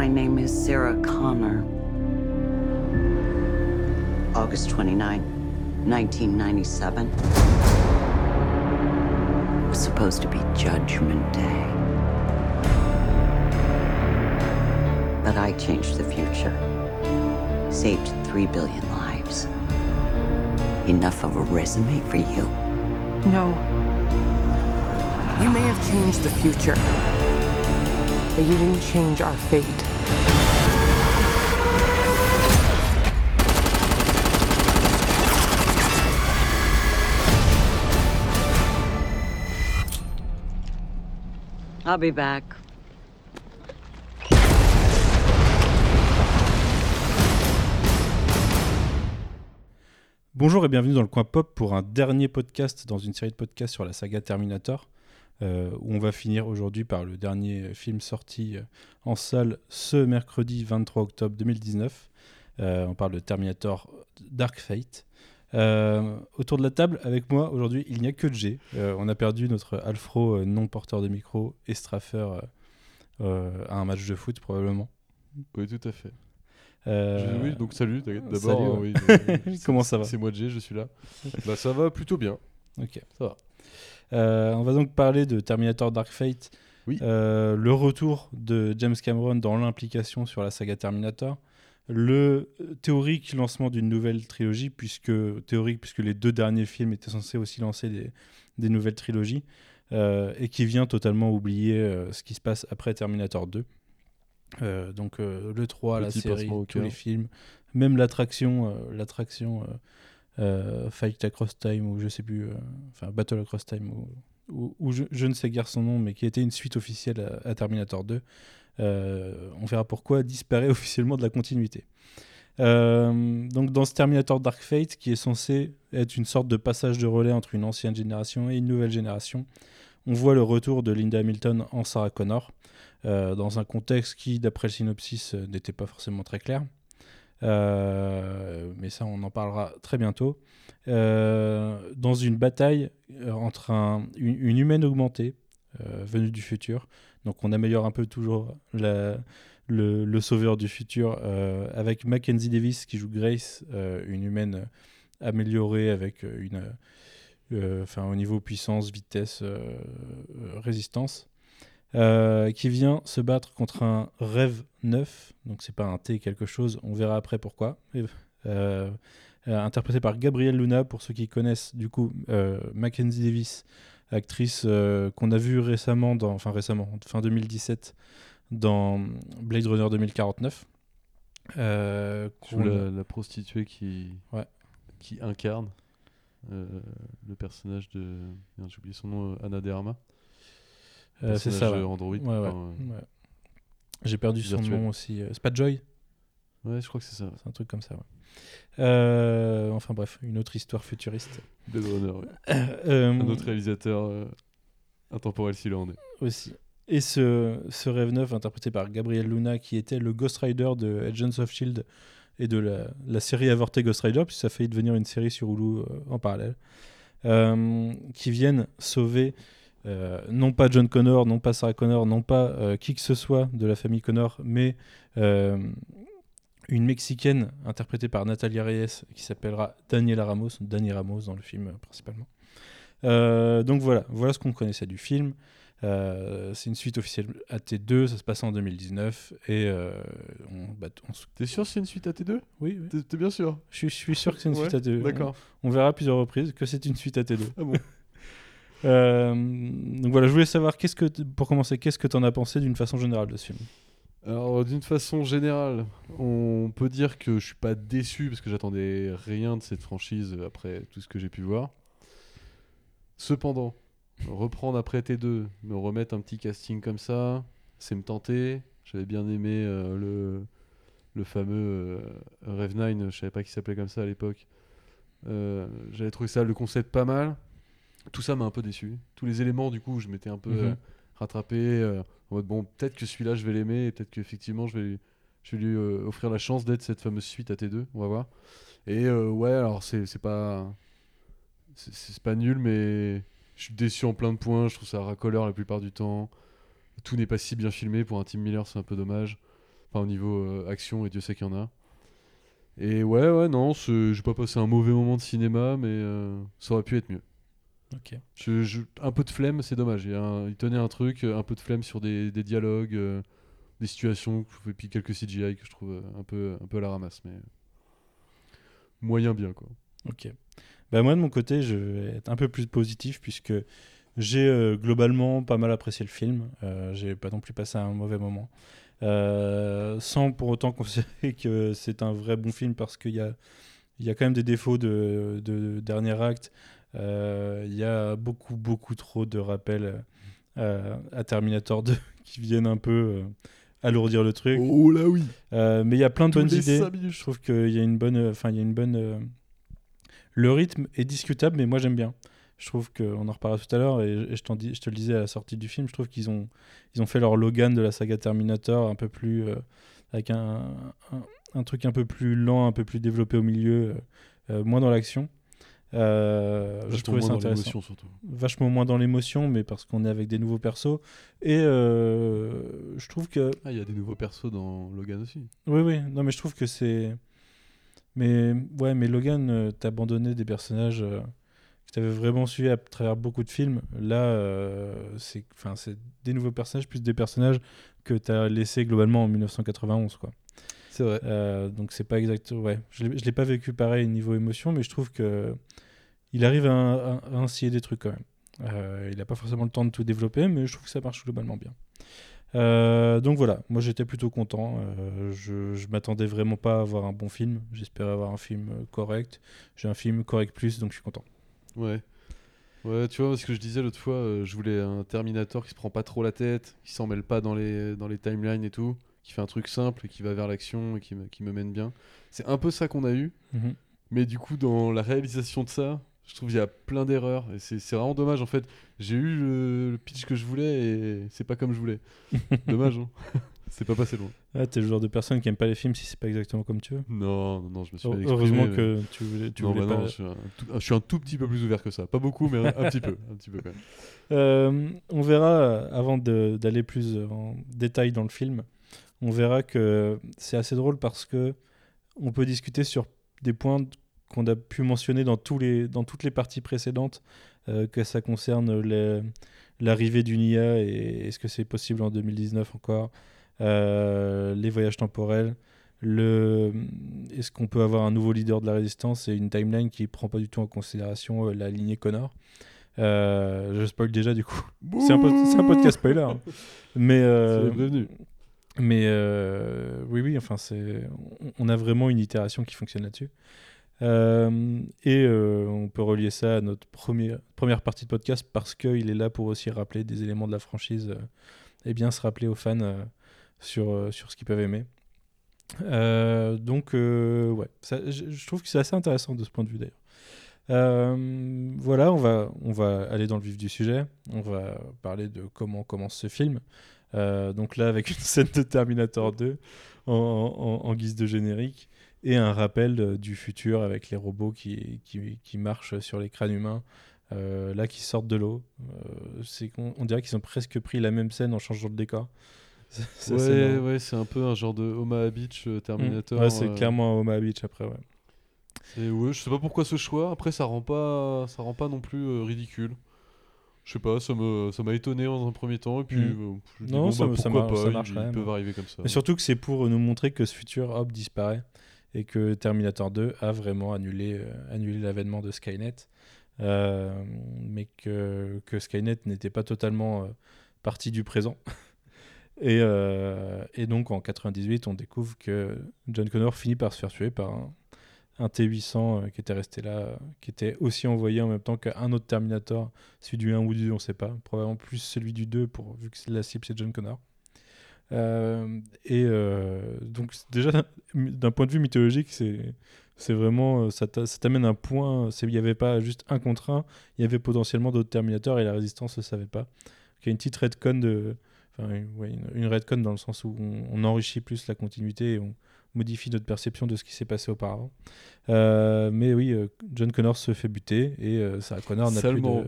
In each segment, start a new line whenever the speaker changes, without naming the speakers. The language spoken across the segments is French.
My name is Sarah Connor. August 29, 1997. It was supposed to be Judgment Day. But I changed the future. Saved three billion lives. Enough of a resume for you?
No. You may have changed the future, but you didn't change our fate.
I'll be back.
Bonjour et bienvenue dans le coin pop pour un dernier podcast dans une série de podcasts sur la saga Terminator, euh, où on va finir aujourd'hui par le dernier film sorti euh, en salle ce mercredi 23 octobre 2019. Euh, on parle de Terminator Dark Fate. Euh, autour de la table, avec moi aujourd'hui, il n'y a que G. Euh, on a perdu notre Alfro euh, non porteur de micro et Straffer à un match de foot probablement.
Oui, tout à fait. Je- oui, donc salut d'abord.
salut, ouais.
oui,
Comment ça va
C'est moi Jay, je suis là. bah ça va plutôt bien.
Ok.
Ça va.
On va donc parler de Terminator Dark Fate.
Oui.
Le retour de James Cameron dans l'implication sur la saga Terminator. Le théorique lancement d'une nouvelle trilogie, puisque théorique puisque les deux derniers films étaient censés aussi lancer des, des nouvelles trilogies, euh, et qui vient totalement oublier euh, ce qui se passe après Terminator 2. Euh, donc euh, le 3, la série, tous les films, même l'attraction, euh, l'attraction euh, euh, Fight Across Time ou je sais plus, euh, enfin Battle Across Time ou, ou, ou je, je ne sais guère son nom, mais qui était une suite officielle à, à Terminator 2. Euh, on verra pourquoi disparaît officiellement de la continuité. Euh, donc dans ce Terminator Dark Fate, qui est censé être une sorte de passage de relais entre une ancienne génération et une nouvelle génération, on voit le retour de Linda Hamilton en Sarah Connor, euh, dans un contexte qui, d'après le synopsis, n'était pas forcément très clair. Mais ça, on en parlera très bientôt. Dans une bataille entre un- une, humaine augmentée venue du futur, donc on améliore un peu toujours le, sauveur du futur euh, avec Mackenzie Davis qui joue Grace, euh, une humaine améliorée avec une, euh, enfin au niveau puissance, vitesse, résistance, qui vient se battre contre un rêve neuf. Donc c'est pas un T quelque chose, on verra après pourquoi. Interprété par Gabrielle Luna pour ceux qui connaissent du coup Mackenzie Davis, actrice euh, qu'on a vue récemment, dans, enfin récemment, fin 2017 dans Blade Runner 2049. Euh,
la, la prostituée qui,
Ouais.
qui incarne euh, le personnage de. J'ai oublié son nom, Anna de Armas.
euh, c'est ça. ouais.
Android.
Ouais,
enfin.
J'ai perdu son
virtuel.
nom aussi. C'est pas Joy
ouais, je crois que c'est ça.
C'est un truc comme ça. ouais. Euh, enfin bref, une autre histoire futuriste.
Blade Runner, ouais.
Euh,
Un autre réalisateur euh, intemporel s'il en est.
aussi. Et ce, ce rêve neuf interprété par Gabriel Luna, qui était le Ghost Rider de Agents of Shield et de la, la série avortée Ghost Rider, puisque ça a failli devenir une série sur Hulu euh, en parallèle, euh, qui viennent sauver euh, non pas John Connor, non pas Sarah Connor, non pas euh, qui que ce soit de la famille Connor, mais euh, une Mexicaine interprétée par Natalia Reyes qui s'appellera Daniela Ramos, Dani Ramos dans le film euh, principalement. Euh, donc voilà, voilà ce qu'on connaissait du film. Euh, c'est une suite officielle à T2, ça se passe en 2019 et euh, on, bah, on se-
T'es sûr que c'est une suite à T2
oui, oui.
T'es bien sûr
Je, suis, je suis sûr que c'est une
Ouais,
suite à T2.
D'accord.
On, on verra à plusieurs reprises que c'est une suite à T2.
Ah bon
donc voilà, je voulais savoir qu'est-ce que t- pour commencer, qu'est-ce que tu en as pensé d'une façon générale de ce film?
Alors, d'une façon générale, on peut dire que je suis pas déçu parce que j'attendais rien de cette franchise après tout ce que j'ai pu voir. Cependant, reprendre après T2, me remettre un petit casting comme ça, c'est me tenter. J'avais bien aimé euh, le, le fameux euh, Rev 9, je savais pas qu'il s'appelait comme ça à l'époque. Euh, J'avais trouvé ça, le concept pas mal. Tout ça m'a un peu déçu. Tous les éléments, du coup, je m'étais un peu
Mhm.
Rattrapé. euh, en mode, bon, peut-être que celui-là, je vais l'aimer, et peut-être qu'effectivement, je vais, je vais lui euh, offrir la chance d'être cette fameuse suite à T2. On va voir. Et euh, ouais, alors, c'est pas. C'est pas nul, mais je suis déçu en plein de points. Je trouve ça racoleur la plupart du temps. Tout n'est pas si bien filmé. Pour un Tim Miller, c'est un peu dommage. Enfin, au niveau action, et Dieu sait qu'il y en a. Et ouais, ouais, non, j'ai pas passé un mauvais moment de cinéma, mais ça aurait pu être mieux.
Ok.
Je- je- un peu de flemme, c'est dommage. Il, un- tenait un truc, euh, un peu de flemme sur des, des dialogues, euh, des situations, et puis quelques CGI que je trouve euh, un peu, un peu à la ramasse, mais moyen bien quoi.
Ok. Bah moi de mon côté, je vais être un peu plus positif puisque j'ai euh, globalement pas mal apprécié le film. Euh, j'ai pas non plus passé un mauvais moment. Sans pour autant considérer que c'est un vrai bon film parce qu'il y a, il y a quand même des défauts de, de dernier acte. Euh, Il y a beaucoup, beaucoup trop de rappels euh, à Terminator 2 qui viennent un peu euh, alourdir le truc.
Oh là oui
Euh, mais il y a plein de
Tous
bonnes idées. Je trouve qu'il y a une bonne, enfin il y a une bonne. euh, Le rythme est discutable, mais moi j'aime bien. Je trouve qu'on en reparlera tout à l'heure et, et je, t'en dis, je te le disais à la sortie du film. Je trouve qu'ils ont, ils ont fait leur Logan de la saga Terminator un peu plus avec un, un, un truc un peu plus lent, un peu plus développé au milieu, moins dans l'action. Euh, je trouvais ça intéressant
surtout.
vachement moins dans l'émotion, mais parce qu'on est avec des nouveaux persos. Et euh, je trouve que.
Ah, il y a des nouveaux persos dans Logan aussi.
Oui, oui, non, mais je trouve que c'est. Mais ouais, mais Logan, euh, t'as abandonné des personnages que t'avais vraiment suivis à travers beaucoup de films. Là, euh, c'est enfin, c'est des nouveaux personnages plus des personnages que t'as laissés globalement en 1991, quoi.
C'est vrai.
Euh, donc c'est pas exactement. Ouais, je l'ai pas vécu pareil niveau émotion, mais je trouve que il arrive à, à, à instiller des trucs quand même. Euh, il a pas forcément le temps de tout développer, mais je trouve que ça marche globalement bien. Euh, donc voilà, moi j'étais plutôt content. Euh, je, je m'attendais vraiment pas à avoir un bon film. J'espérais avoir un film correct. J'ai un film correct plus, donc je suis content.
Ouais. Ouais, tu vois, ce que je disais l'autre fois, euh, je voulais un Terminator qui se prend pas trop la tête, qui s'en mêle pas dans les, dans les timelines et tout, qui fait un truc simple et qui va vers l'action et qui me, qui me mène bien. C'est un peu ça qu'on a eu,
Mhm.
mais du coup, dans la réalisation de ça, je trouve qu'il y a plein d'erreurs et c'est c'est vraiment dommage en fait. J'ai eu le, le pitch que je voulais et c'est pas comme je voulais. dommage, hein. c'est pas passé loin.
Ah, t'es le genre de personne qui aime pas les films si c'est pas exactement comme tu veux.
Non, non, non, je me suis mal exprimé,
Heureusement
mais-
que tu voulais, tu
non,
voulais
bah
pas.
non, je, suis un tout, je suis un tout petit peu plus ouvert que ça. Pas beaucoup, mais un, un petit peu. Un petit peu quand même.
Euh, on verra, euh, avant de- d'aller plus en détail dans le film, on verra que c'est assez drôle parce que on peut discuter sur des points qu'on a pu mentionner dans, tous les, dans toutes les parties précédentes, euh, que ça concerne l'arrivée d'une IA et est-ce que c'est possible en 2019 encore, euh, les voyages temporels, le, est-ce qu'on peut avoir un nouveau leader de la résistance et une timeline qui prend pas du tout en considération euh, la lignée Connor. Je spoil déjà du coup. C'est un, podcast spoiler. hein. Mais,
prévenu.
Mais euh, oui, oui, enfin, c'est, on- a vraiment une itération qui fonctionne là-dessus. Euh, et euh, on peut relier ça à notre première, première partie de podcast parce qu'il est là pour aussi rappeler des éléments de la franchise et bien se rappeler aux fans sur, sur ce qu'ils peuvent aimer. Donc, ouais, je, je trouve que c'est assez intéressant de ce point de vue d'ailleurs. Voilà, on va, on va aller dans le vif du sujet. On va parler de comment commence ce film. Euh, donc là, avec une scène de Terminator 2 en, en- en guise de générique et un rappel euh, du futur avec les robots qui, qui, qui marchent sur les crânes humains, euh, là qui sortent de l'eau. Euh, c'est on dirait qu'ils ont presque pris la même scène en changeant de décor. C'est-
Ouais, ouais, c'est un peu un genre de Omaha Beach Terminator.
Mm. Ouais, c'est clairement un Omaha Beach après, ouais.
c'est- ouais, je sais pas pourquoi ce choix. Après, ça rend pas, ça rend pas non plus ridicule. Je sais pas, ça m'a étonné dans un premier temps et puis
Mm.
euh, je dis,
Non,
bon,
ça
bah, pourquoi
ça
pas,
marche
ils, peuvent arriver comme ça.
Mais surtout que c'est pour nous montrer que ce futur, hop, disparaît et que Terminator 2 a vraiment annulé, euh, annulé l'avènement de Skynet. Euh, mais que, que Skynet n'était pas totalement euh, partie du présent. et, euh, et donc en 98, on découvre que John Connor finit par se faire tuer par un, un T-800 euh, qui était resté là, euh, qui était aussi envoyé en même temps qu'un autre Terminator, celui du 1 ou du 2, on sait pas. Probablement plus celui du 2, pour, vu que la cible c'est John Connor. Euh, et donc déjà d'un- point de vue mythologique, c'est c'est vraiment ça t'a- ça t'amène un point. Il n'y avait pas juste un contre un, il y avait potentiellement d'autres Terminators et la résistance ne savait pas. Il y a une petite redcon enfin une, une, dans le sens où on, on enrichit plus la continuité et on modifie notre perception de ce qui s'est passé auparavant. Euh, mais oui, euh, John Connor se fait buter et euh, Sarah Connor n'a plus de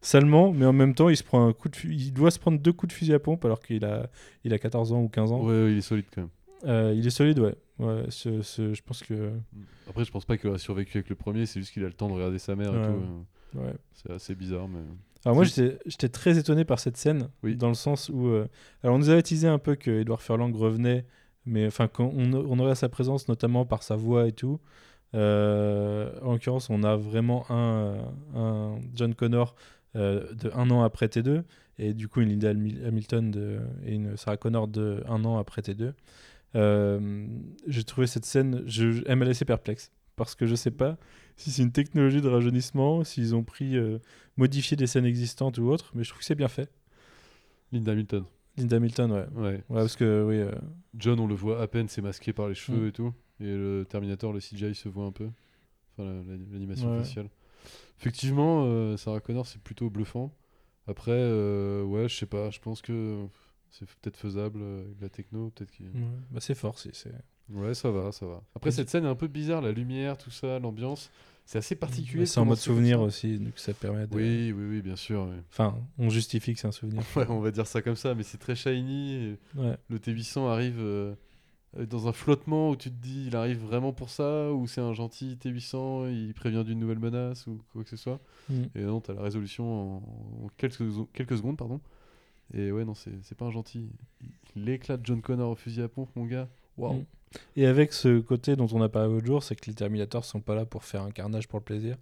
salement, mais en même temps, il se prend un coup de fu- il doit se prendre deux coups de fusil à pompe alors qu'il a il a 14 ans ou 15 ans.
Ouais, ouais, il est solide quand même.
Euh, il est solide, ouais. ouais ce- ce- je pense que.
Après, je pense pas qu'il a survécu avec le premier, c'est juste qu'il a le temps de regarder sa mère et tout. euh,
Ouais.
C'est assez bizarre, mais.
Alors moi, j'étais j'étais très étonné par cette scène,
Oui.
dans le sens où... euh, alors on nous avait teasé un peu que Edward Furlong revenait, mais enfin qu'on on, on aurait sa présence notamment par sa voix et tout. Euh, en l'occurrence, on a vraiment un, John Connor euh, de un an après T2, et du coup une Linda Hamil- Hamilton et une Sarah Connor de un an après T2. Euh, J'ai trouvé cette scène, je, elle m'a laissé perplexe, parce que je sais pas si c'est une technologie de rajeunissement, s'ils ont pris... euh, modifier des scènes existantes ou autres, mais je trouve que c'est bien fait.
Linda Hamilton.
Linda Hamilton, ouais.
Ouais.
Ouais, parce que oui, euh,
John, on le voit à peine, c'est masqué par les cheveux
Mm.
et tout. Et le Terminator, le CGI se voit un peu. Enfin, la- la- l'animation
Ouais.
faciale. Effectivement, euh, Sarah Connor, c'est plutôt bluffant. Après, euh, ouais, je sais pas, je pense que c'est peut-être faisable euh, avec la techno. Peut-être qu'il...
ouais, bah, c'est fort. c'est c'est-
Ouais, ça va, ça va. Après,
Et
cette scène est un peu bizarre, la lumière, tout ça, l'ambiance. C'est assez particulier. de
C'est en mode souvenir
ça.
aussi, donc ça permet de.
Oui, oui, oui, bien sûr.
Enfin, on justifie que c'est un souvenir.
Ouais, on va dire ça comme ça, mais c'est très shiny.
Ouais.
Le T800 arrive euh, dans un flottement où tu te dis, il arrive vraiment pour ça, ou c'est un gentil T800, il prévient d'une nouvelle menace, ou quoi que ce soit.
Mm.
Et non, t'as la résolution en, en quelques, quelques secondes, pardon. Et ouais, non, c'est c'est pas un gentil. Il, il éclate John Connor au fusil à pompe, mon gars. Waouh.
Mm. Et avec ce côté dont on a parlé l'autre jour, c'est que les Terminators sont pas là pour faire un carnage pour le plaisir.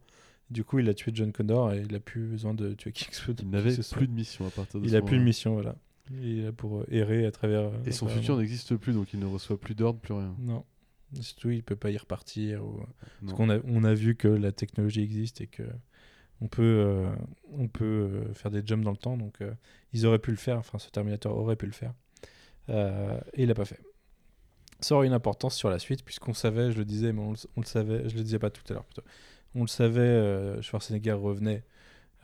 Du coup, il a tué John Connor et il a plus besoin de tuer qui que ce
Il n'avait plus de mission à partir de
Il
ce
a plus de mission, voilà. Il est là pour euh, errer à travers. euh,
Et son
travers
futur n'existe plus, donc il ne reçoit plus d'ordre, plus rien.
Non. Surtout, il peut pas y repartir. Ou...
Non.
Parce qu'on a, on a vu que la technologie existe et que on peut, euh, on peut euh, faire des jumps dans le temps. Donc, euh, ils auraient pu le faire. Enfin, ce Terminator aurait pu le faire. Euh, et il l'a pas fait. Ça aurait une importance sur la suite, puisqu'on savait, je le disais, mais on le, on le savait, je le disais pas tout à l'heure plutôt. On le savait, euh, Schwarzenegger revenait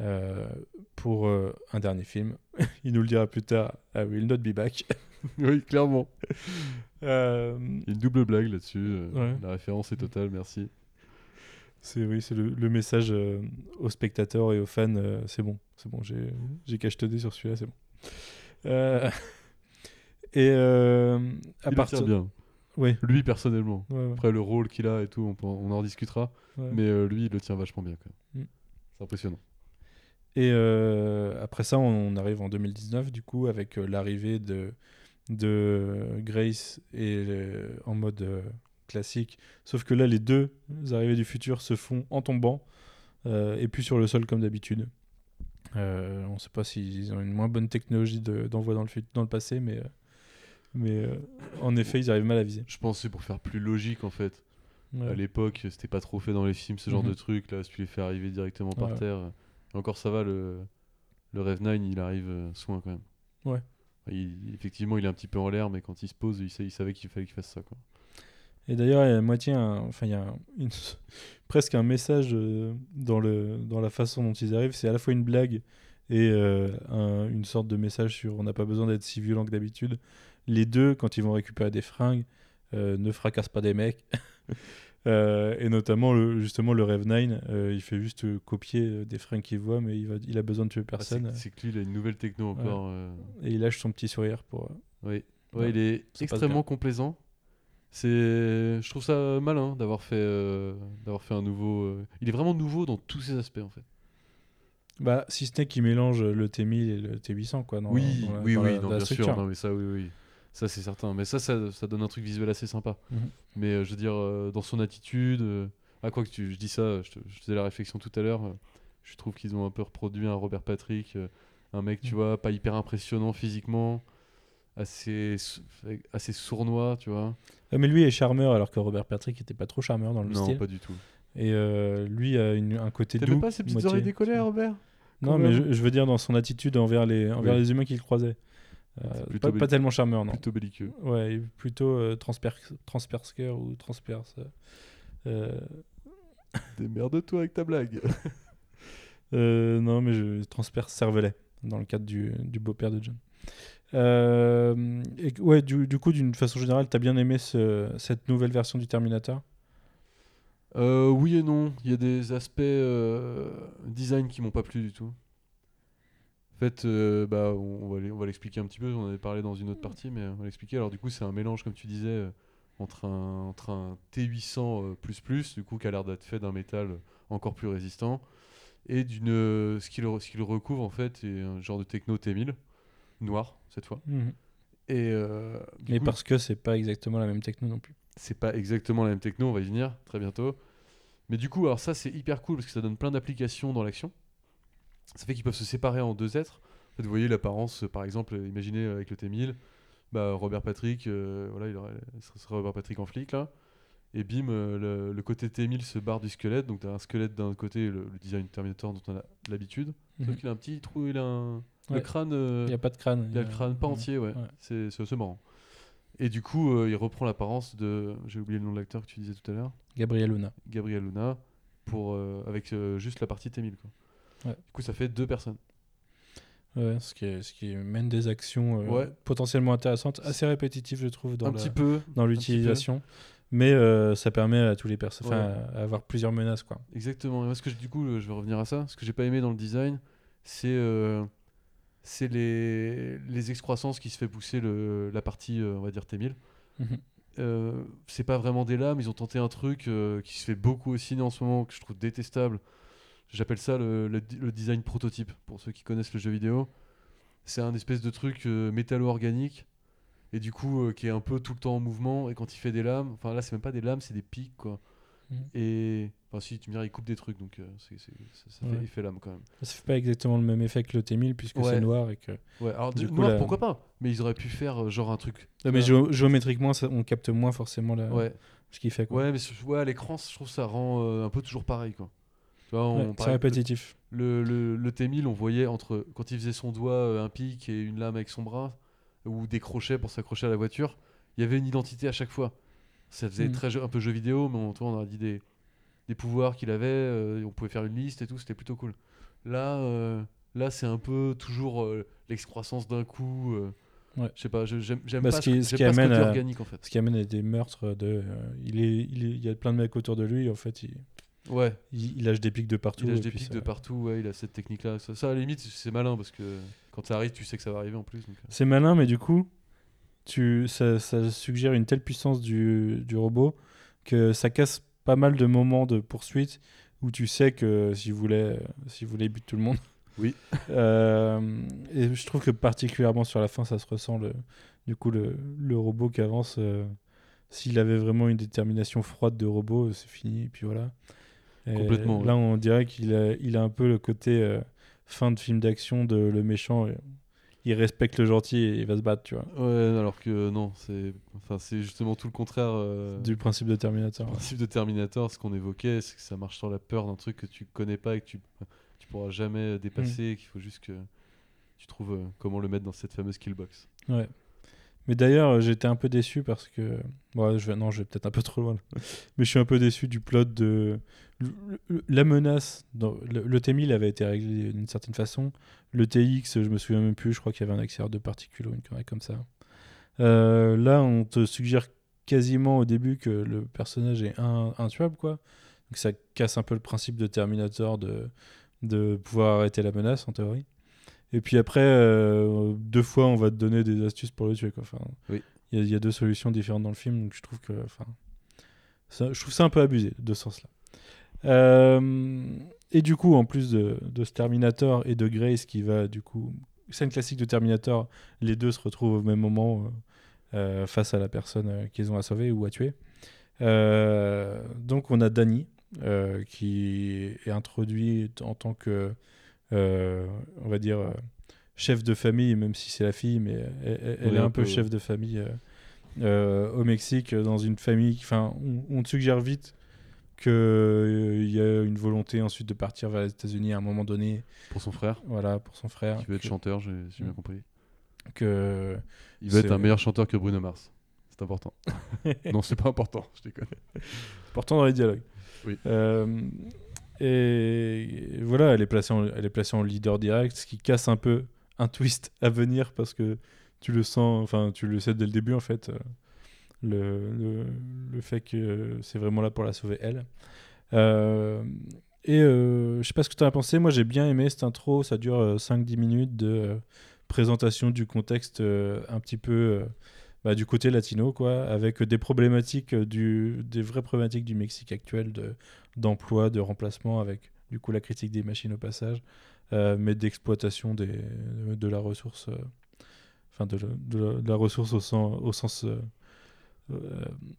euh, pour euh, un dernier film. il nous le dira plus tard. I will not be back.
oui, clairement.
Euh,
une double blague là-dessus.
Ouais.
La référence est totale, merci.
C'est oui, c'est le, le message aux spectateurs et aux fans. c'est bon, c'est bon, j'ai cachetonné sur celui-là, c'est bon. Euh, et euh, à partir,
bien. Lui, personnellement.
ouais, ouais,
Après, le rôle qu'il a et tout, on, peut en- on en discutera. Mais euh, lui, il le tient vachement bien.
Mm.
C'est impressionnant.
Et euh, après ça, on arrive en 2019 du coup avec euh, l'arrivée de de Grace et en mode classique. Sauf que là, les deux arrivées du futur se font en tombant et puis sur le sol comme d'habitude. On ne sait pas s'ils ont une moins bonne technologie de- d'envoi dans, le dans le passé, mais, mais euh, en effet, ils arrivent mal à viser.
Je pense que c'est pour faire plus logique, en fait.
Ouais.
À l'époque, c'était pas trop fait dans les films, ce genre
Mhm.
de truc. Là, si tu les fais arriver directement par
Ouais.
terre. Et encore, ça va, le, le Rev 9, il arrive euh, soin quand même.
Ouais.
Il- effectivement, il est un petit peu en l'air, mais quand il se pose, il, sait- il savait qu'il fallait qu'il fasse ça. Quoi.
Et d'ailleurs, il y a à moitié, un- enfin, il y a un- une- presque un message euh, dans, le, dans la façon dont ils arrivent. C'est à la fois une blague et euh, un- une sorte de message sur on n'a pas besoin d'être si violent que d'habitude. Les deux, quand ils vont récupérer des fringues, euh, ne fracassent pas des mecs. Euh, et notamment, le, justement, le Rev 9, euh, il fait juste copier des fringues qu'il voit, mais il, va, il a besoin de tuer
Ah, c'est-
personne.
c'est que lui, il a une nouvelle techno encore.
et il lâche son petit sourire pour.
Oui, ouais,
Ouais,
il est extrêmement complaisant. C'est, je trouve ça malin d'avoir fait, d'avoir fait un nouveau. Il est vraiment nouveau dans tous ses aspects en fait.
Bah, si ce n'est qu'il mélange le T1000 et le T800, quoi. Dans,
oui,
dans la-
oui,
dans
oui,
la-
non, bien sûr, non, mais ça, oui, oui, ça c'est certain. Mais ça, ça, ça donne un truc visuel assez sympa.
Mhm.
Mais euh, je veux dire, euh, dans son attitude, euh, ah quoi que tu, je dis ça, je, te- je faisais la réflexion tout à l'heure. je trouve qu'ils ont un peu reproduit un Robert Patrick, un mec, tu
Mhm.
vois, pas hyper impressionnant physiquement, assez, assez sournois, tu vois.
Mais lui est charmeur alors que Robert Patrick était pas trop charmeur dans le
non,
style.
pas du tout.
Et lui a une- un côté doux.
T'aimais pas ces petites
moitié-
oreilles décollées, Robert?
Non, mais je, je veux dire dans son attitude envers les, envers
Oui.
les humains qu'il croisait. Euh, pas, pas tellement charmeur, non.
Plutôt belliqueux.
Ouais, plutôt euh, transper transpersker ou transperce. Euh,
Démerde-toi avec ta blague.
non, mais je transperce cervelet dans le cadre du, du beau-père de John. Euh, et, ouais, du, du coup, d'une façon générale, t'as bien aimé ce- cette nouvelle version du Terminator?
Euh, oui et non. Il y a des aspects euh, design qui m'ont pas plu du tout. Fait, euh, bah, on, on va l'expliquer un petit peu. On en avait parlé dans une autre partie, mais on va l'expliquer. Alors, du coup, c'est un mélange, comme tu disais, euh, entre un, entre un T800 euh, plus plus, du coup, qui a l'air d'être fait d'un métal encore plus résistant, et d'une. euh, ce qui le, ce qui le recouvre, en fait, est un genre de techno T1000, noir, cette fois.
Mhm.
Et. euh,
Mais
coup,
parce que c'est pas exactement la même techno non plus.
c'est pas exactement la même techno, on va y venir très bientôt. Mais du coup, alors ça c'est hyper cool parce que ça donne plein d'applications dans l'action. Ça fait qu'ils peuvent se séparer en deux êtres. En fait, vous voyez l'apparence, euh, par exemple, euh, imaginez euh, avec le T1000, bah, Robert Patrick, euh, voilà, il, aurait, serait Robert Patrick en flic là. Et bim, le, le côté T1000 se barre du squelette, donc tu as un squelette d'un côté, le, le design Terminator dont on a l'habitude.
Mhm.
Sauf qu'il a un petit trou, il a un. Le crâne. euh,
Il n'y a pas de crâne.
il a le crâne pas
Mhm.
entier, ouais.
Ouais.
C'est marrant. Et du coup, euh, il reprend l'apparence de. J'ai oublié le nom de l'acteur que tu disais tout à l'heure.
Gabriel Luna.
Gabriel Luna. Pour, avec juste la partie T1000. Quoi.
Ouais.
Du coup, ça fait deux personnes.
Ouais, ce, qui est- ce qui mène des actions euh,
Ouais.
potentiellement intéressantes, assez répétitives, je trouve, dans
un
la-
petit peu.
dans l'utilisation. Mais euh, ça permet à tous les personnes à avoir plusieurs menaces. Quoi.
Exactement. Et moi, ce que du coup, euh, je vais revenir à ça. Ce que j'ai pas aimé dans le design, c'est euh, les, les excroissances qui se fait pousser le, la partie, on va dire, T1000.
Mhm.
Euh, c'est pas vraiment des lames, ils ont tenté un truc qui se fait beaucoup au ciné en ce moment, que je trouve détestable. J'appelle ça le, le design prototype, pour ceux qui connaissent le jeu vidéo. C'est un espèce de truc euh, métallo-organique, et du coup, euh, qui est un peu tout le temps en mouvement, et quand il fait des lames, enfin là, c'est même pas des lames, c'est des pics, quoi.
Mhm.
Et, enfin, si, tu me diras, il coupe des trucs, donc euh, ça, ça
Ouais.
fait effet lame quand même.
Ça fait pas exactement le même effet que le T1000 puisque
Ouais.
c'est noir et que.
Ouais, alors
Du coup,
pourquoi pas Mais ils auraient pu faire euh, genre un truc.
Non, mais géo- géométriquement, ça- on capte moins forcément la-
Ouais.
ce qu'il fait. Quoi.
Ouais, mais ce- ouais, à l'écran, je trouve que ça rend euh, un peu toujours pareil, quoi. Tu vois, on,
Ouais,
par
c'est répétitif.
Le, le, le T1000, on voyait entre quand il faisait son doigt euh, un pic et une lame avec son bras, ou des crochets pour s'accrocher à la voiture, il y avait une identité à chaque fois. Ça faisait
Mm.
très un peu jeu vidéo, mais on, on a dit des, des pouvoirs qu'il avait, euh, on pouvait faire une liste et tout, c'était plutôt cool. Là, euh, là c'est un peu toujours euh, l'excroissance d'un coup.
Ouais.
Je sais pas, j'aime
Bah,
pas,
ce
ce,
qui-
j'aime
ce qui
pas ce
amène
côté
à-
organique en fait.
Ce qui amène à des meurtres de. il, est, il, est- il y a plein de mecs autour de lui. En fait, il,
Ouais,
il, il lâche des pics de partout.
il lâche des pics
ça-
de partout, ouais, il a cette technique-là. Ça, ça, à la limite, c'est malin parce que quand ça arrive, tu sais que ça va arriver en plus. donc, euh.
C'est malin, mais du coup, tu, ça, ça suggère une telle puissance du, du robot que ça casse pas mal de moments de poursuite où tu sais que si vous voulez, si vous voulez bute tout le monde.
Oui.
Euh, et je trouve que particulièrement sur la fin, ça se ressent le, du coup le, le robot qui avance. euh, S'il avait vraiment une détermination froide de robot, c'est fini. Et puis voilà.
Complètement,
Là, on dirait qu'il a, il a un peu le côté euh, fin de film d'action de le méchant. euh, il respecte le gentil et il va se battre, tu vois.
Ouais, alors que non, c'est enfin, c'est justement tout le contraire euh,
Du principe de Terminator.
du principe de Terminator. Ce qu'on évoquait, c'est que ça marche sur la peur d'un truc que tu connais pas et que tu, tu pourras jamais dépasser, et qu'il faut juste que tu trouves euh, comment le mettre dans cette fameuse killbox.
Ouais. Mais d'ailleurs, euh, j'étais un peu déçu parce que. Bon. Non, je vais peut-être un peu trop loin. Mais je suis un peu déçu du plot de. La menace. Le, le T1000 avait été réglé d'une certaine façon. Le TX, je me souviens même plus. Je crois qu'il y avait un accélérateur de particules ou une connerie comme ça. Euh, là, on te suggère quasiment au début que le personnage est un, intuable, quoi. Donc ça casse un peu le principe de Terminator de pouvoir arrêter la menace, en théorie. Et puis après, euh, deux fois, on va te donner des astuces pour le tuer. Quoi. Enfin,
Oui.
Il y, a- il y a deux solutions différentes dans le film, donc je trouve que, enfin, ça- je trouve ça un peu abusé de ce sens-là. Euh, et du coup, en plus de, de ce Terminator et de Grace qui va, du coup, scène classique de Terminator, les deux se retrouvent au même moment euh, face à la personne qu'ils ont à sauver ou à tuer. Donc on a Danny qui est introduit en tant que, on va dire, euh, chef de famille, même si c'est la fille, mais elle, elle-
Oui,
est un,
un
peu
peu,
chef de famille euh, euh, au Mexique, dans une famille. Enfin, on, on te suggère vite qu'il y a une volonté ensuite de partir vers les États-Unis à un moment donné,
Pour son frère,
voilà, pour son frère.
qui veut être
que-
chanteur, j'ai j'ai bien
Mm.
compris.
que
Il veut être
C'est-
un meilleur chanteur que Bruno Mars. C'est important. non, c'est pas important, je déconne.
Pourtant dans les dialogues.
Oui.
Euh, et voilà, elle est, placée en, elle est placée en leader direct, ce qui casse un peu un twist à venir parce que tu le sens, enfin tu le sais dès le début en fait, euh, le, le, le fait que c'est vraiment là pour la sauver elle. Euh, Et euh, je sais pas ce que tu as pensé, moi j'ai bien aimé cette intro, ça dure euh, 5-10 minutes de euh, présentation du contexte euh, un petit peu euh, bah, du côté latino, quoi, avec des problématiques, euh, du, des vraies problématiques du Mexique actuel de- d'emploi, de, remplacement, avec du coup la critique des machines au passage, euh, mais d'exploitation des- de la ressource, euh, enfin de, de la- de la ressource au sens, au sens euh,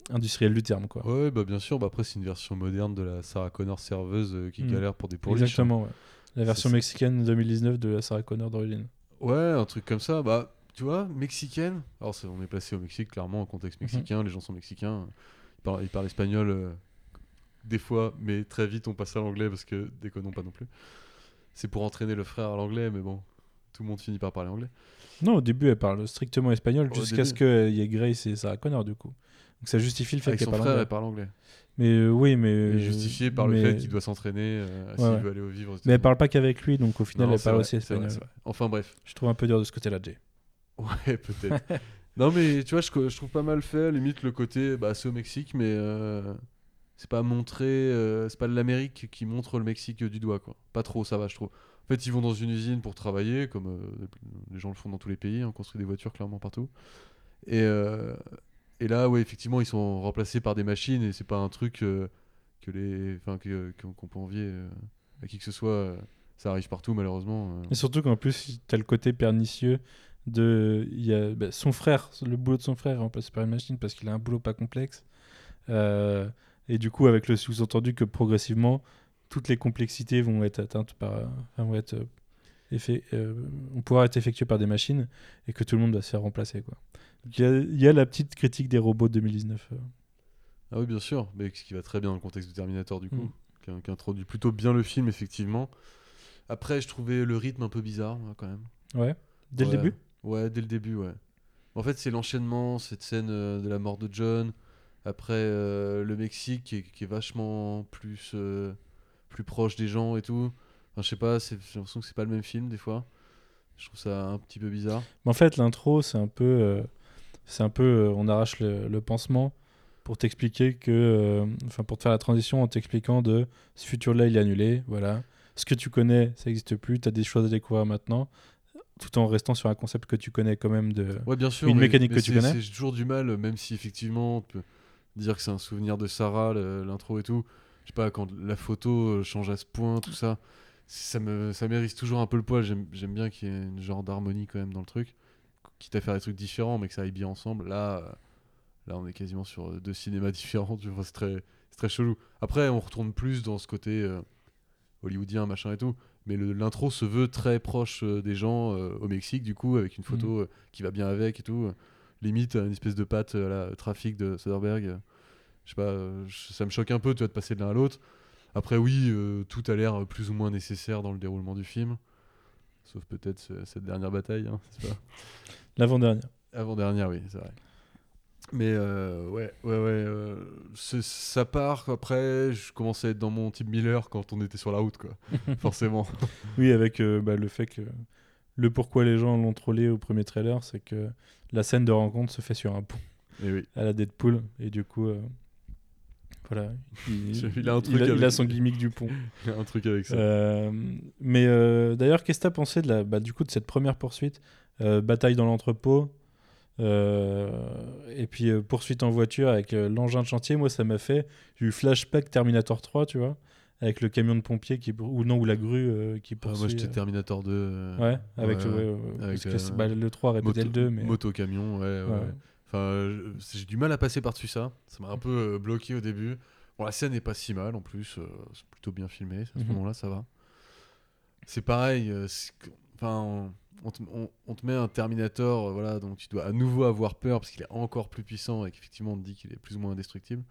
industriel du terme, quoi.
Ouais, bah bien sûr. Bah après, c'est une version moderne de la Sarah Connor serveuse qui
Mm.
galère pour des pourriches.
Exactement, ouais. La version mexicaine 2019 de la Sarah Connor d'origine.
Ouais, un truc comme ça. Bah, tu vois, mexicaine. Alors, c'est- on est placé au Mexique, clairement, en contexte
Mhm.
mexicain. Les gens sont mexicains. Ils parlent, ils parlent espagnol des fois, mais très vite, on passe à l'anglais parce que déconnons pas non plus. C'est pour entraîner le frère à l'anglais, mais bon, tout le monde finit par parler anglais.
Non, au début, elle parle strictement espagnol jusqu'à ce qu'il y ait Grace et Sarah Connor, du coup. Donc ça justifie le fait qu'elle
son
parle
frère,
anglais.
elle parle anglais.
Mais euh, oui, mais. Euh,
justifié par le fait qu'il doit s'entraîner euh, s'il
Ouais, ouais.
veut aller au vivre.
Mais elle parle pas qu'avec lui, donc au final,
Non,
elle parle
vrai,
aussi espagnol.
vrai. Enfin bref.
Je trouve un peu dur de ce côté-là, Jay.
Ouais, peut-être. non, mais tu vois, je, je trouve pas mal fait. Limite, le côté, bah, c'est au Mexique, mais euh, c'est pas montré. euh, c'est pas l'Amérique qui montre le Mexique du doigt, quoi. Pas trop, ça va, je trouve. En fait, ils vont dans une usine pour travailler, comme euh, les gens le font dans tous les pays, on construit des voitures clairement partout. Et, euh, et là, ouais, effectivement, ils sont remplacés par des machines et c'est pas un truc que les, enfin, qu'on peut envier à qui que ce soit. ça arrive partout, malheureusement.
Et surtout qu'en plus, tu as le côté pernicieux de. Il y a bah, son frère, le boulot de son frère est remplacé par une machine parce qu'il a un boulot pas complexe. Et du coup, avec le sous-entendu que progressivement, toutes les complexités vont être atteintes par. enfin, vont être. euh, effet- euh, vont pouvoir être effectuées par des machines et que tout le monde va se faire remplacer. Quoi. Il y, a, il y a la petite critique des robots de 2019. euh.
Ah oui, bien sûr, mais ce qui va très bien dans le contexte de Terminator, du coup,
Mm.
qui, introduit plutôt bien le film, effectivement. Après, je trouvais le rythme un peu bizarre, moi, quand même.
Ouais. Dès
Ouais.
le début?
Ouais, dès le début, ouais. En fait, c'est l'enchaînement, cette scène euh, de la mort de John, après euh, le Mexique qui est, qui est vachement plus, euh, plus proche des gens et tout. Enfin, je sais pas, j'ai l'impression que c'est pas le même film, des fois. Je trouve ça un petit peu bizarre.
Mais en fait, l'intro, c'est un peu, euh, c'est un peu, on arrache le, le pansement pour t'expliquer que, enfin, pour te faire la transition en t'expliquant de ce futur-là, il est annulé, voilà. Ce que tu connais, ça n'existe plus. Tu as des choses à découvrir maintenant, tout en restant sur un concept que tu connais quand même de.
Ouais, bien sûr.
Une
mais-
mécanique
mais
que tu connais.
c'est- J'ai toujours du mal, même si effectivement dire que c'est un souvenir de Sarah, l'intro et tout. Je sais pas, quand la photo euh, change à ce point, tout ça, ça me, ça mérite toujours un peu le poil. J'aime bien qu'il y ait une genre d'harmonie quand même dans le truc. Quitte à faire des trucs différents, mais que ça aille bien ensemble. Là, euh, là on est quasiment sur euh, deux cinémas différents. Tu vois, c'est très, chelou. Après, on retourne plus dans ce côté euh, hollywoodien, machin et tout. Mais l'intro se veut très proche euh, des gens euh, au Mexique, du coup, avec une photo euh, qui va bien avec et tout. Limite, une espèce de patte à la trafic de Soderbergh. je sais pas, euh, ça me choque un peu, tu vois, de passer de l'un à l'autre. Après, oui, euh, tout a l'air plus ou moins nécessaire dans le déroulement du film. Sauf peut-être ce- cette dernière bataille, hein, pas
L'avant-dernière.
Avant-dernière, oui, c'est vrai. Mais euh, ouais, ouais, ouais. euh, ça part. Après, je commençais à être dans mon type Miller quand on était sur la route, quoi. Forcément.
Oui, avec bah, le fait que le pourquoi les gens l'ont trollé au premier trailer, c'est que la scène de rencontre se fait sur un pont
Et oui.
à la Deadpool, et du coup, euh, voilà, il,
Il a un truc
il a- il a son gimmick du pont.
Il a un truc avec ça.
Euh, mais euh, d'ailleurs, qu'est-ce que tu as pensé de, la, bah, du coup, de cette première poursuite? Bataille dans l'entrepôt, et puis poursuite en voiture avec l'engin de chantier. Moi, ça m'a fait. J'ai eu flashback Terminator 3, tu vois, avec le camion de pompier qui, ou non, ou la grue euh, qui
Ah,
poursuit.
moi, j'étais
euh,
Terminator 2. euh,
Ouais, avec,
ouais,
le-
ouais. Avec,
parce que bah, le 3 répétait
moto,
le 2, mais.
Moto-camion, ouais, ouais. Enfin, j'ai du mal à passer par-dessus ça. Ça m'a un peu bloqué au début. Bon, la scène n'est pas si mal en plus. c'est plutôt bien filmé. À ce
Mhm.
moment-là, ça va. C'est pareil. Enfin, on, te, on- on te met un Terminator, euh, voilà, donc tu dois à nouveau avoir peur parce qu'il est encore plus puissant et qu'effectivement on te dit qu'il est plus ou moins indestructible.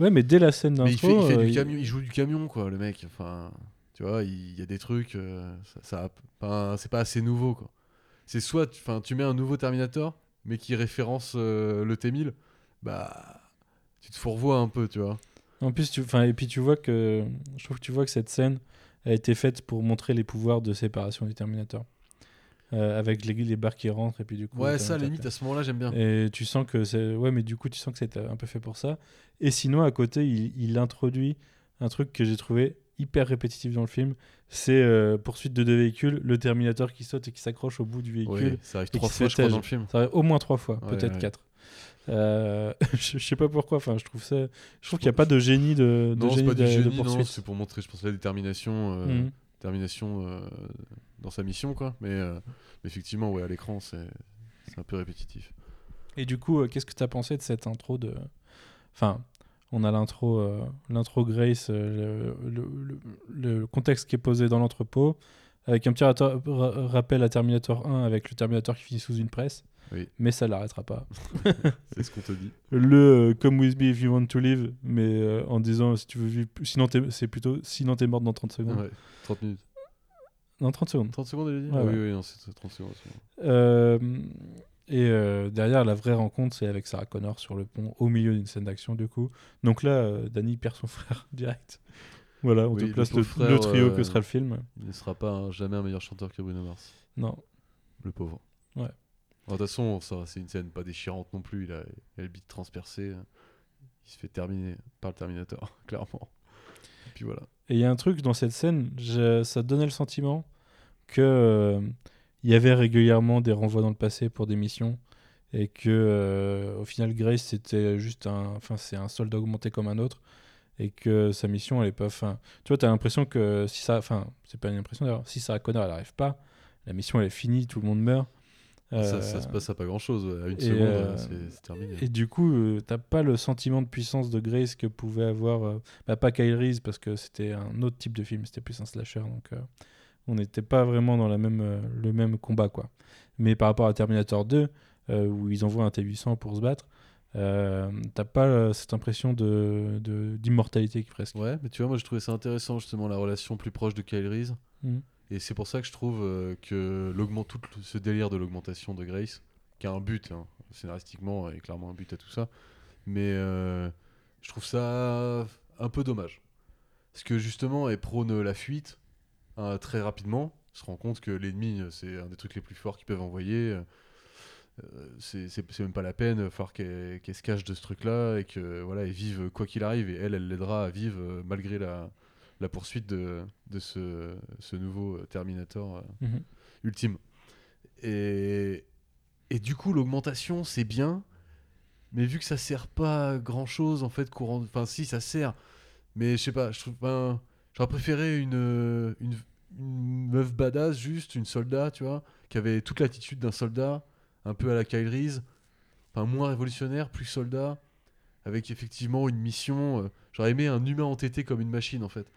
Ouais, mais dès la scène
il
d'intro.
fait, il fait
euh,
du camion, il joue du camion quoi, le mec. Enfin, tu vois, il y a des trucs, euh, ça, c'est pas assez nouveau quoi. C'est soit, tu- enfin, tu mets un nouveau Terminator, mais qui référence le T1000, bah, tu te fourvoies un peu, tu vois.
En plus, tu, enfin, et puis tu vois que, je trouve que tu vois que cette scène a été faite pour montrer les pouvoirs de séparation du Terminator, Euh, avec les, les barres qui rentrent et puis du coup.
Ouais, ça, limite, à ce moment-là, j'aime bien.
Et tu sens que c'est, ouais, mais du coup, tu sens que c'est un peu fait pour ça. Et sinon, à côté, il, il introduit un truc que j'ai trouvé hyper répétitif dans le film. C'est euh, poursuite de deux véhicules, le Terminator qui saute et qui s'accroche au bout du véhicule.
Ouais, ça arrive trois fois, je crois, dans le film.
Ça arrive au moins trois fois,
Ouais,
peut-être
ouais.
quatre. Euh, je, je sais pas pourquoi. Enfin, je trouve ça. Je trouve qu'il n'y a pas de génie de, de
Non, c'est pas du
de, de
génie, c'est pour montrer, je pense, la détermination, euh,
Mhm.
Détermination euh, dans sa mission, quoi. Mais euh, effectivement, ouais, à l'écran, c'est un peu répétitif.
Et du coup, euh, qu'est-ce que tu as pensé de cette intro de... Enfin, on a l'intro l'intro Grace, le, le- contexte qui est posé dans l'entrepôt, avec un petit rappel à Terminator 1 avec le Terminator qui finit sous une presse.
Oui.
Mais ça l'arrêtera pas.
C'est ce qu'on te dit.
Le euh, Come with me if you want to live, mais euh, en disant si tu veux vivre, sinon t'es- c'est plutôt sinon t'es morte dans 30 secondes.
Ouais, 30 minutes.
Dans 30 secondes.
30 secondes, elle a dit
Ouais,
Ah
ouais.
Oui, oui, non, c'est 30 secondes.
Euh, et euh, derrière, la vraie rencontre, c'est avec Sarah Connor sur le pont, au milieu d'une scène d'action, du coup. Donc là, euh, Danny perd son frère direct. Voilà, on
Oui,
te place le,
pauvre frère,
le trio que sera le film.
Il ne sera pas jamais un meilleur chanteur que Bruno Mars.
Non.
Le pauvre.
Ouais.
De toute façon, ça, c'est une scène pas déchirante non plus. Il a, il a le transpercé. Il se fait terminer par le Terminator, clairement. Et puis voilà.
Et il y a un truc dans cette scène, ça donnait le sentiment que euh, y avait régulièrement des renvois dans le passé pour des missions et que euh, au final Grace c'était juste un enfin c'est un soldat augmenté comme un autre et que sa mission elle est pas fin tu vois tu as l'impression que si ça enfin c'est pas une impression d'ailleurs si Sarah Connor elle arrive pas la mission elle est finie tout le monde meurt
Ça,
Euh,
ça se passe à pas grand chose. À une
et,
seconde,
euh,
c'est terminé.
et du coup, euh, t'as pas le sentiment de puissance de Grace que pouvait avoir, euh, bah, pas Kyle Reese parce que c'était un autre type de film, c'était plus un slasher, donc on n'était pas vraiment dans la même, le même combat, quoi. Mais par rapport à Terminator 2, euh, où ils envoient un T800 pour se battre, euh, t'as pas euh, cette impression de d'immortalité qui presque.
Ouais, mais tu vois, moi, je trouvais ça intéressant, justement, la relation plus proche de Kyle Reese.
Mhm.
Et c'est pour ça que je trouve euh, que tout ce délire de l'augmentation de Grace, qui a un but, hein, scénaristiquement, et clairement un but à tout ça, mais euh, je trouve ça un peu dommage. Parce que justement, elle prône la fuite hein, très rapidement, se rend compte que l'ennemi, euh, c'est un des trucs les plus forts qu'ils peuvent envoyer. euh, c'est même pas la peine, il va qu'elle se cache de ce truc-là et que voilà, elle vive quoi qu'il arrive et elle, elle l'aidera à vivre malgré la, la poursuite de, de ce, ce nouveau euh, Terminator euh,
Mhm.
ultime. Et, et du coup, l'augmentation, c'est bien, mais vu que ça sert pas à grand chose en fait, courant. Enfin, si, ça sert, mais je sais pas, je trouve. ben, J'aurais préféré une, une, une meuf badass, juste, une soldat, tu vois, qui avait toute l'attitude d'un soldat, un peu à la Kyle Reese, enfin, moins révolutionnaire, plus soldat, avec effectivement une mission. euh, J'aurais aimé un humain entêté comme une machine en fait.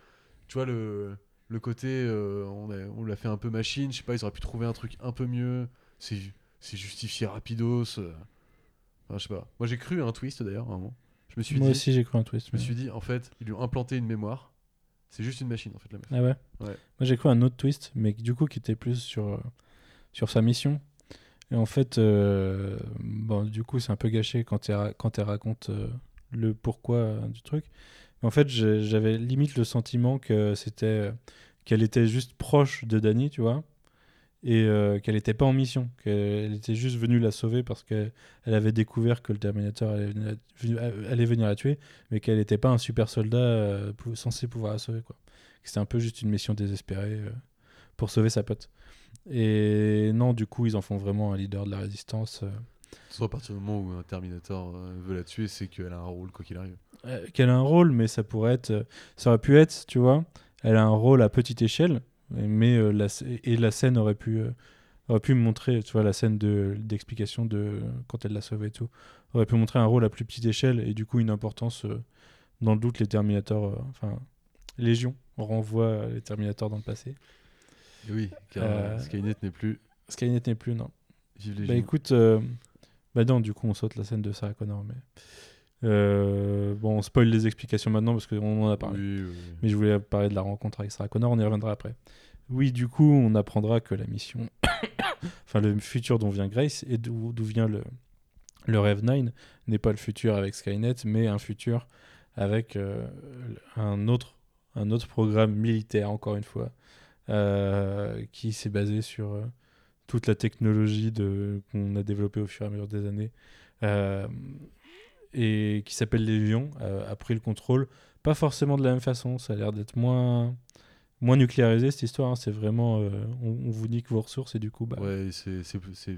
Tu vois, le, le côté, euh, on l'a on l'a fait un peu machine, je sais pas, ils auraient pu trouver un truc un peu mieux. C'est c'est justifié rapidos. euh. Enfin, je sais pas. Moi j'ai cru à un twist d'ailleurs à un moment. Je me suis
Moi
dit,
aussi, j'ai cru un twist.
je me
mais-
suis dit, en fait, ils lui ont implanté une mémoire. C'est juste une machine en fait la meuf.
Ah ouais?
Ouais.
Moi j'ai cru un autre twist, mais du coup qui était plus sur, euh, sur sa mission. Et en fait, euh, bon, du coup c'est un peu gâché quand elle, ra- quand elle raconte euh, le pourquoi euh, du truc. En fait, j'avais limite le sentiment que c'était euh, qu'elle était juste proche de Danny, tu vois, et euh, qu'elle n'était pas en mission, qu'elle était juste venue la sauver parce qu'elle elle avait découvert que le Terminator allait venir la, venir la tuer, mais qu'elle n'était pas un super soldat euh, censé pouvoir la sauver, quoi. C'était un peu juste une mission désespérée euh, pour sauver sa pote. Et non, du coup, ils en font vraiment un leader de la résistance. euh,
Soit à partir du moment où un Terminator euh, veut la tuer, c'est qu'elle a un rôle quoi qu'il arrive.
Euh, qu'elle a un rôle, mais ça pourrait être, euh, ça aurait pu être, tu vois, elle a un rôle à petite échelle, mais euh, la, et la scène aurait pu, euh, aurait pu montrer, tu vois, la scène de d'explication de quand elle l'a sauvé et tout, aurait pu montrer un rôle à plus petite échelle et du coup une importance. euh, dans le doute, les Terminators, enfin, Légion renvoie les Terminators dans le passé.
Oui, car Skynet n'est plus.
Skynet n'est plus, non.
Vive les
Bah écoute, bah non, du coup on saute la scène de Sarah Connor, mais euh, bon, on spoil les explications maintenant parce qu'on en a parlé.
Oui, oui, oui.
Mais je voulais parler de la rencontre avec Sarah Connor, on y reviendra après. Oui, du coup, on apprendra que la mission, enfin le futur dont vient Grace et d'où vient le, le Rêve 9 n'est pas le futur avec Skynet, mais un futur avec euh, un, autre, un autre programme militaire, encore une fois, euh, qui s'est basé sur toute la technologie qu'on a développée au fur et à mesure des années. Euh, et qui s'appelle Légion a, a pris le contrôle. Pas forcément de la même façon, ça a l'air d'être moins, moins nucléarisé cette histoire. hein. C'est vraiment, euh, on, on vous nique vos ressources et du coup, bah,
Ouais, c'est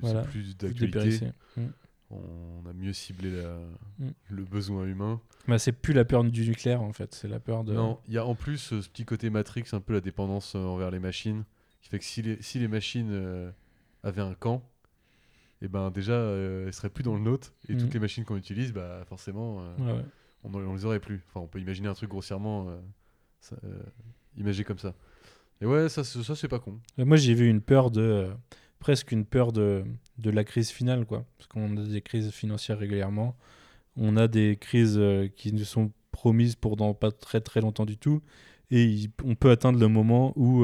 Voilà.
plus d'actualité.
Mm.
On a mieux ciblé la-
Mm.
le besoin humain.
Bah, c'est plus la peur du nucléaire en fait, c'est la peur de.
Non, il y a en plus euh, ce petit côté Matrix, un peu la dépendance euh, envers les machines, qui fait que si les, si les machines euh, avaient un camp, et ben déjà, euh, elles seraient plus dans le nôtre, et toutes les machines qu'on utilise, bah forcément, euh,
Ouais,
on, on les aurait plus. Enfin, on peut imaginer un truc grossièrement euh, ça, euh, imagé comme ça. Et ouais, ça, c'est- ça c'est pas con.
Moi, j'ai vu une peur de. presque une peur de, de la crise finale, quoi. Parce qu'on a des crises financières régulièrement. On a des crises qui nous sont promises pour dans pas très très longtemps du tout. Et il- on peut atteindre le moment où,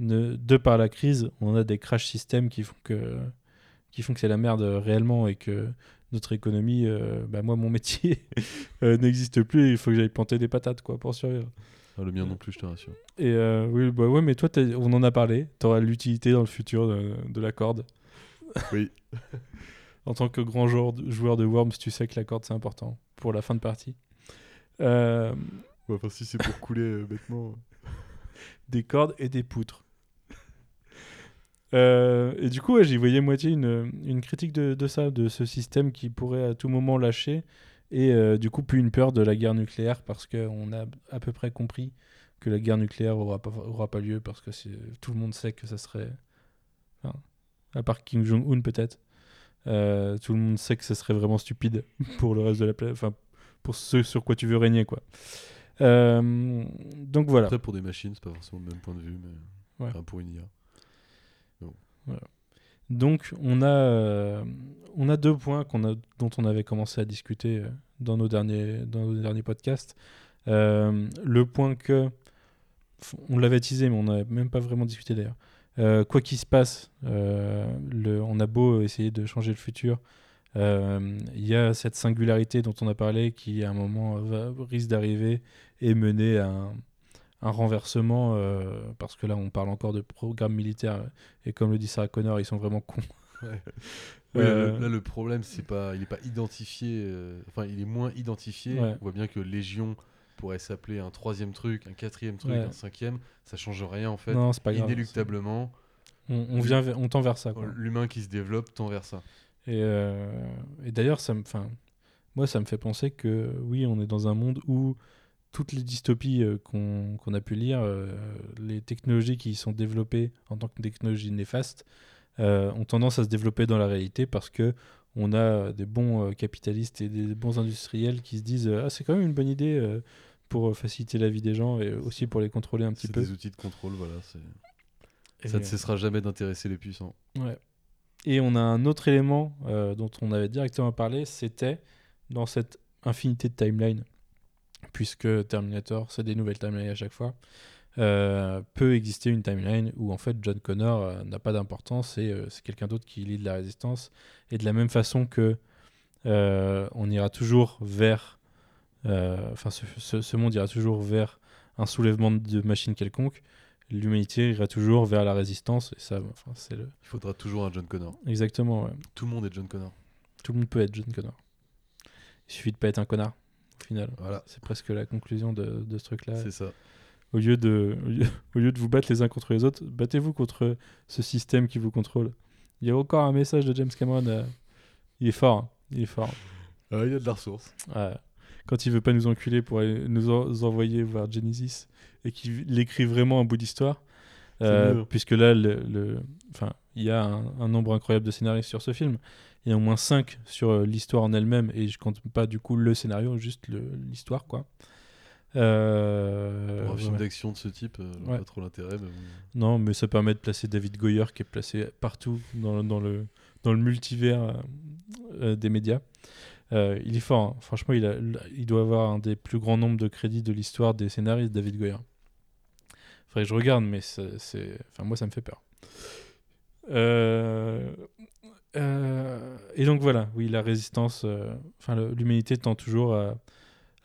ne- de par la crise, on a des crash systems qui font que, qui font que c'est la merde euh, réellement et que notre économie, euh, bah, moi, mon métier euh, n'existe plus. et Il faut que j'aille planter des patates, quoi, pour survivre.
Ah, le mien non plus, je te rassure.
Et euh, oui, bah ouais, mais toi, on en a parlé. Tu auras l'utilité dans le futur de, de la corde.
Oui.
en tant que grand joueur de, joueur de Worms, tu sais que la corde, c'est important pour la fin de partie. Euh,
Ouais, Enfin, si c'est pour couler euh, bêtement.
des cordes et des poutres. Euh, et du coup, ouais, j'y voyais moitié une, une critique de, de ça, de ce système qui pourrait à tout moment lâcher. Et euh, du coup, plus une peur de la guerre nucléaire parce qu'on a à peu près compris que la guerre nucléaire aura pas, aura pas lieu parce que tout le monde sait que ça serait. enfin, à part Kim Jong-un peut-être. euh, tout le monde sait que ça serait vraiment stupide pour le reste de la planète. Enfin, pour ce sur quoi tu veux régner, quoi. Donc voilà.
Après, pour des machines, c'est pas forcément le même point de vue, mais
Ouais.
enfin, pour une IA.
Donc on a, euh, on a deux points dont on avait commencé à discuter euh, dans nos derniers, dans nos derniers podcasts. Euh, le point que, on l'avait teasé mais on n'avait même pas vraiment discuté d'ailleurs. Quoi qu'il se passe, on a beau essayer de changer le futur, il y a cette singularité dont on a parlé qui à un moment risque d'arriver et mener à un, un renversement euh, parce que là on parle encore de programme militaire et comme le dit Sarah Connor ils sont vraiment cons
Ouais,
Euh,
là, le- problème, c'est pas, il est pas identifié. euh, Enfin, il est moins identifié.
Ouais.
On voit bien que Légion pourrait s'appeler un troisième truc, un quatrième truc,
Ouais.
un cinquième. Ça change rien en fait.
non c'est pas grave
Inéluctablement,
on, on vient on tend vers ça
l'humain qui se développe tend vers ça.
et, euh, et d'ailleurs ça me enfin moi ça me fait penser que oui on est dans un monde où toutes les dystopies euh, qu'on a pu lire euh, les technologies qui sont développées en tant que technologies néfastes euh, ont tendance à se développer dans la réalité parce que on a des bons capitalistes et des bons industriels qui se disent ah c'est quand même une bonne idée pour faciliter la vie des gens et aussi pour les contrôler un petit
C'est
peu
des outils de contrôle, voilà. c'est-
Et,
Ça ne cessera jamais d'intéresser les puissants.
Ouais. Et on a un autre élément dont on avait directement parlé, c'était dans cette infinité de timelines, puisque Terminator, c'est des nouvelles timelines à chaque fois, euh, peut exister une timeline où en fait John Connor euh, n'a pas d'importance et euh, c'est quelqu'un d'autre qui lit de la résistance. Et de la même façon que on ira toujours vers, enfin ce, ce- ce monde ira toujours vers un soulèvement de machines quelconque, l'humanité ira toujours vers la résistance. Et ça, enfin, c'est le,
Il faudra toujours un John Connor.
Exactement, ouais.
Tout le monde est John Connor.
Tout le monde peut être John Connor. Il suffit de pas être un connard, final.
Voilà,
C'est presque la conclusion de, de ce truc-là.
c'est ça.
Au lieu, de, au, lieu, au lieu de vous battre les uns contre les autres, battez-vous contre ce système qui vous contrôle. Il y a encore un message de James Cameron. euh, il est fort. hein. Il est fort.
Ah, il y a de la ressource.
Ouais. Quand il veut pas nous enculer pour aller nous en- envoyer voir Genesis et qu'il écrit vraiment un bout d'histoire. euh, puisque là, le, le- il y a un, un nombre incroyable de scénaristes sur ce film. Il y a au moins 5 sur euh, l'histoire en elle-même, et je compte pas du coup le scénario, juste l'histoire, quoi. Euh,
Pour un film
ouais.
d'action de ce type, euh,
Ouais.
pas trop l'intérêt. Mais.
Non, mais ça permet de placer David Goyer, qui est placé partout dans, dans le, dans le multivers euh, des médias. Il est fort, hein. franchement, il, a, il doit avoir un des plus grands nombres de crédits de l'histoire des scénaristes, David Goyer. Faudrait que je regarde, mais c'est- enfin, moi, ça me fait peur. Euh, et donc voilà, oui, la résistance, euh, enfin, l'humanité tend toujours à,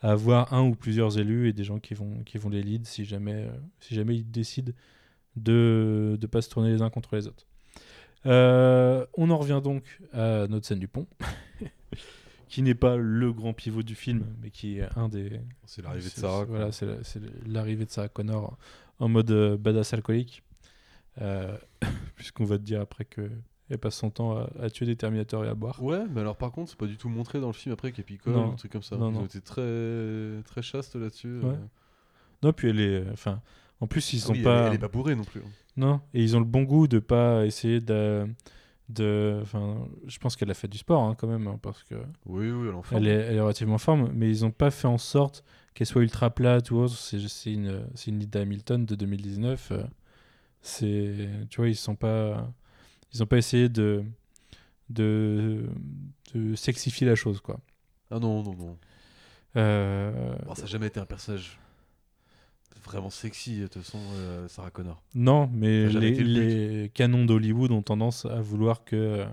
à avoir un ou plusieurs élus et des gens qui vont, qui vont les lead si jamais, euh, si jamais ils décident de ne pas se tourner les uns contre les autres. On en revient donc à notre scène du pont, qui n'est pas le grand pivot du film, mais qui est un des.
C'est l'arrivée de Sarah.
Voilà, c'est la- c'est l'arrivée de Sarah Connor en mode badass alcoolique. Puisqu'on va te dire après que elle passe son temps à, à tuer des Terminators et à boire.
Ouais, mais alors par contre, c'est pas du tout montré dans le film après qu'elle picole ou un truc comme ça.
Non,
Ils
non.
ont été très, très chastes là-dessus.
Ouais.
euh.
Non, puis elle est. Enfin, en plus, ils
Ah oui, elle
pas.
Elle, est pas bourrée non plus. hein.
Non, et ils ont le bon goût de pas essayer de. de enfin, je pense qu'elle a fait du sport hein, quand même, hein, parce que
Oui, oui, elle en forme.
elle est, elle est relativement en forme, mais ils ont pas fait en sorte qu'elle soit ultra plate ou autre. C'est une, une Linda Hamilton de 2019. euh, c'est, tu vois, ils sont pas, ils ont pas essayé de, de, de sexifier la chose, quoi.
Ah non, non, non.
Euh,
Bon, ça n'a jamais été un personnage vraiment sexy, de toute façon, euh, Sarah Connor.
Non, mais les,
le
canons d'Hollywood ont tendance à vouloir que,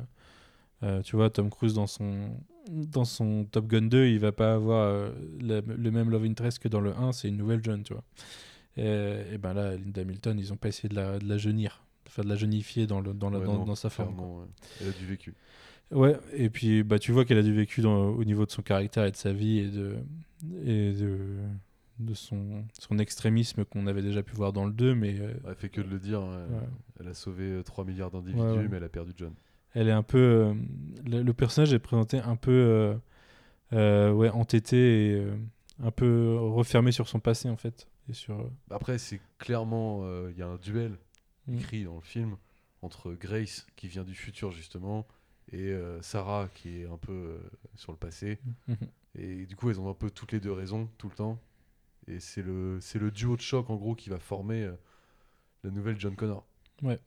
euh, tu vois, Tom Cruise dans son, dans son Top Gun 2, il va pas avoir la- le même love interest que dans le 1, c'est une nouvelle jeune, tu vois. Et, et ben là, Linda Hamilton, ils ont pas essayé de la, de la jeunir, enfin de la jeunifier dans, le, dans, la-
Ouais,
dans,
non,
dans sa forme.
ouais. Elle a du vécu.
Ouais, et puis bah, tu vois qu'elle a du vécu dans- au niveau de son caractère et de sa vie et de, et de, de son, son extrémisme qu'on avait déjà pu voir dans le 2, mais euh,
Elle fait que de le dire. hein.
Ouais.
Elle a sauvé euh, 3 milliards d'individus,
Ouais, ouais.
mais elle a perdu John.
elle est un peu. euh, le, le personnage est présenté un peu euh, euh, ouais, entêté et euh, un peu refermé sur son passé en fait. Et sur, euh,
Après, c'est clairement. euh, Il y a un duel. Écrit dans le film entre Grace, qui vient du futur justement, et euh, Sarah, qui est un peu euh, sur le passé.
Mhm.
Et du coup, elles ont un peu toutes les deux raison, tout le temps. Et c'est le, c'est le duo de choc, en gros, qui va former euh, la nouvelle John Connor.
Ouais.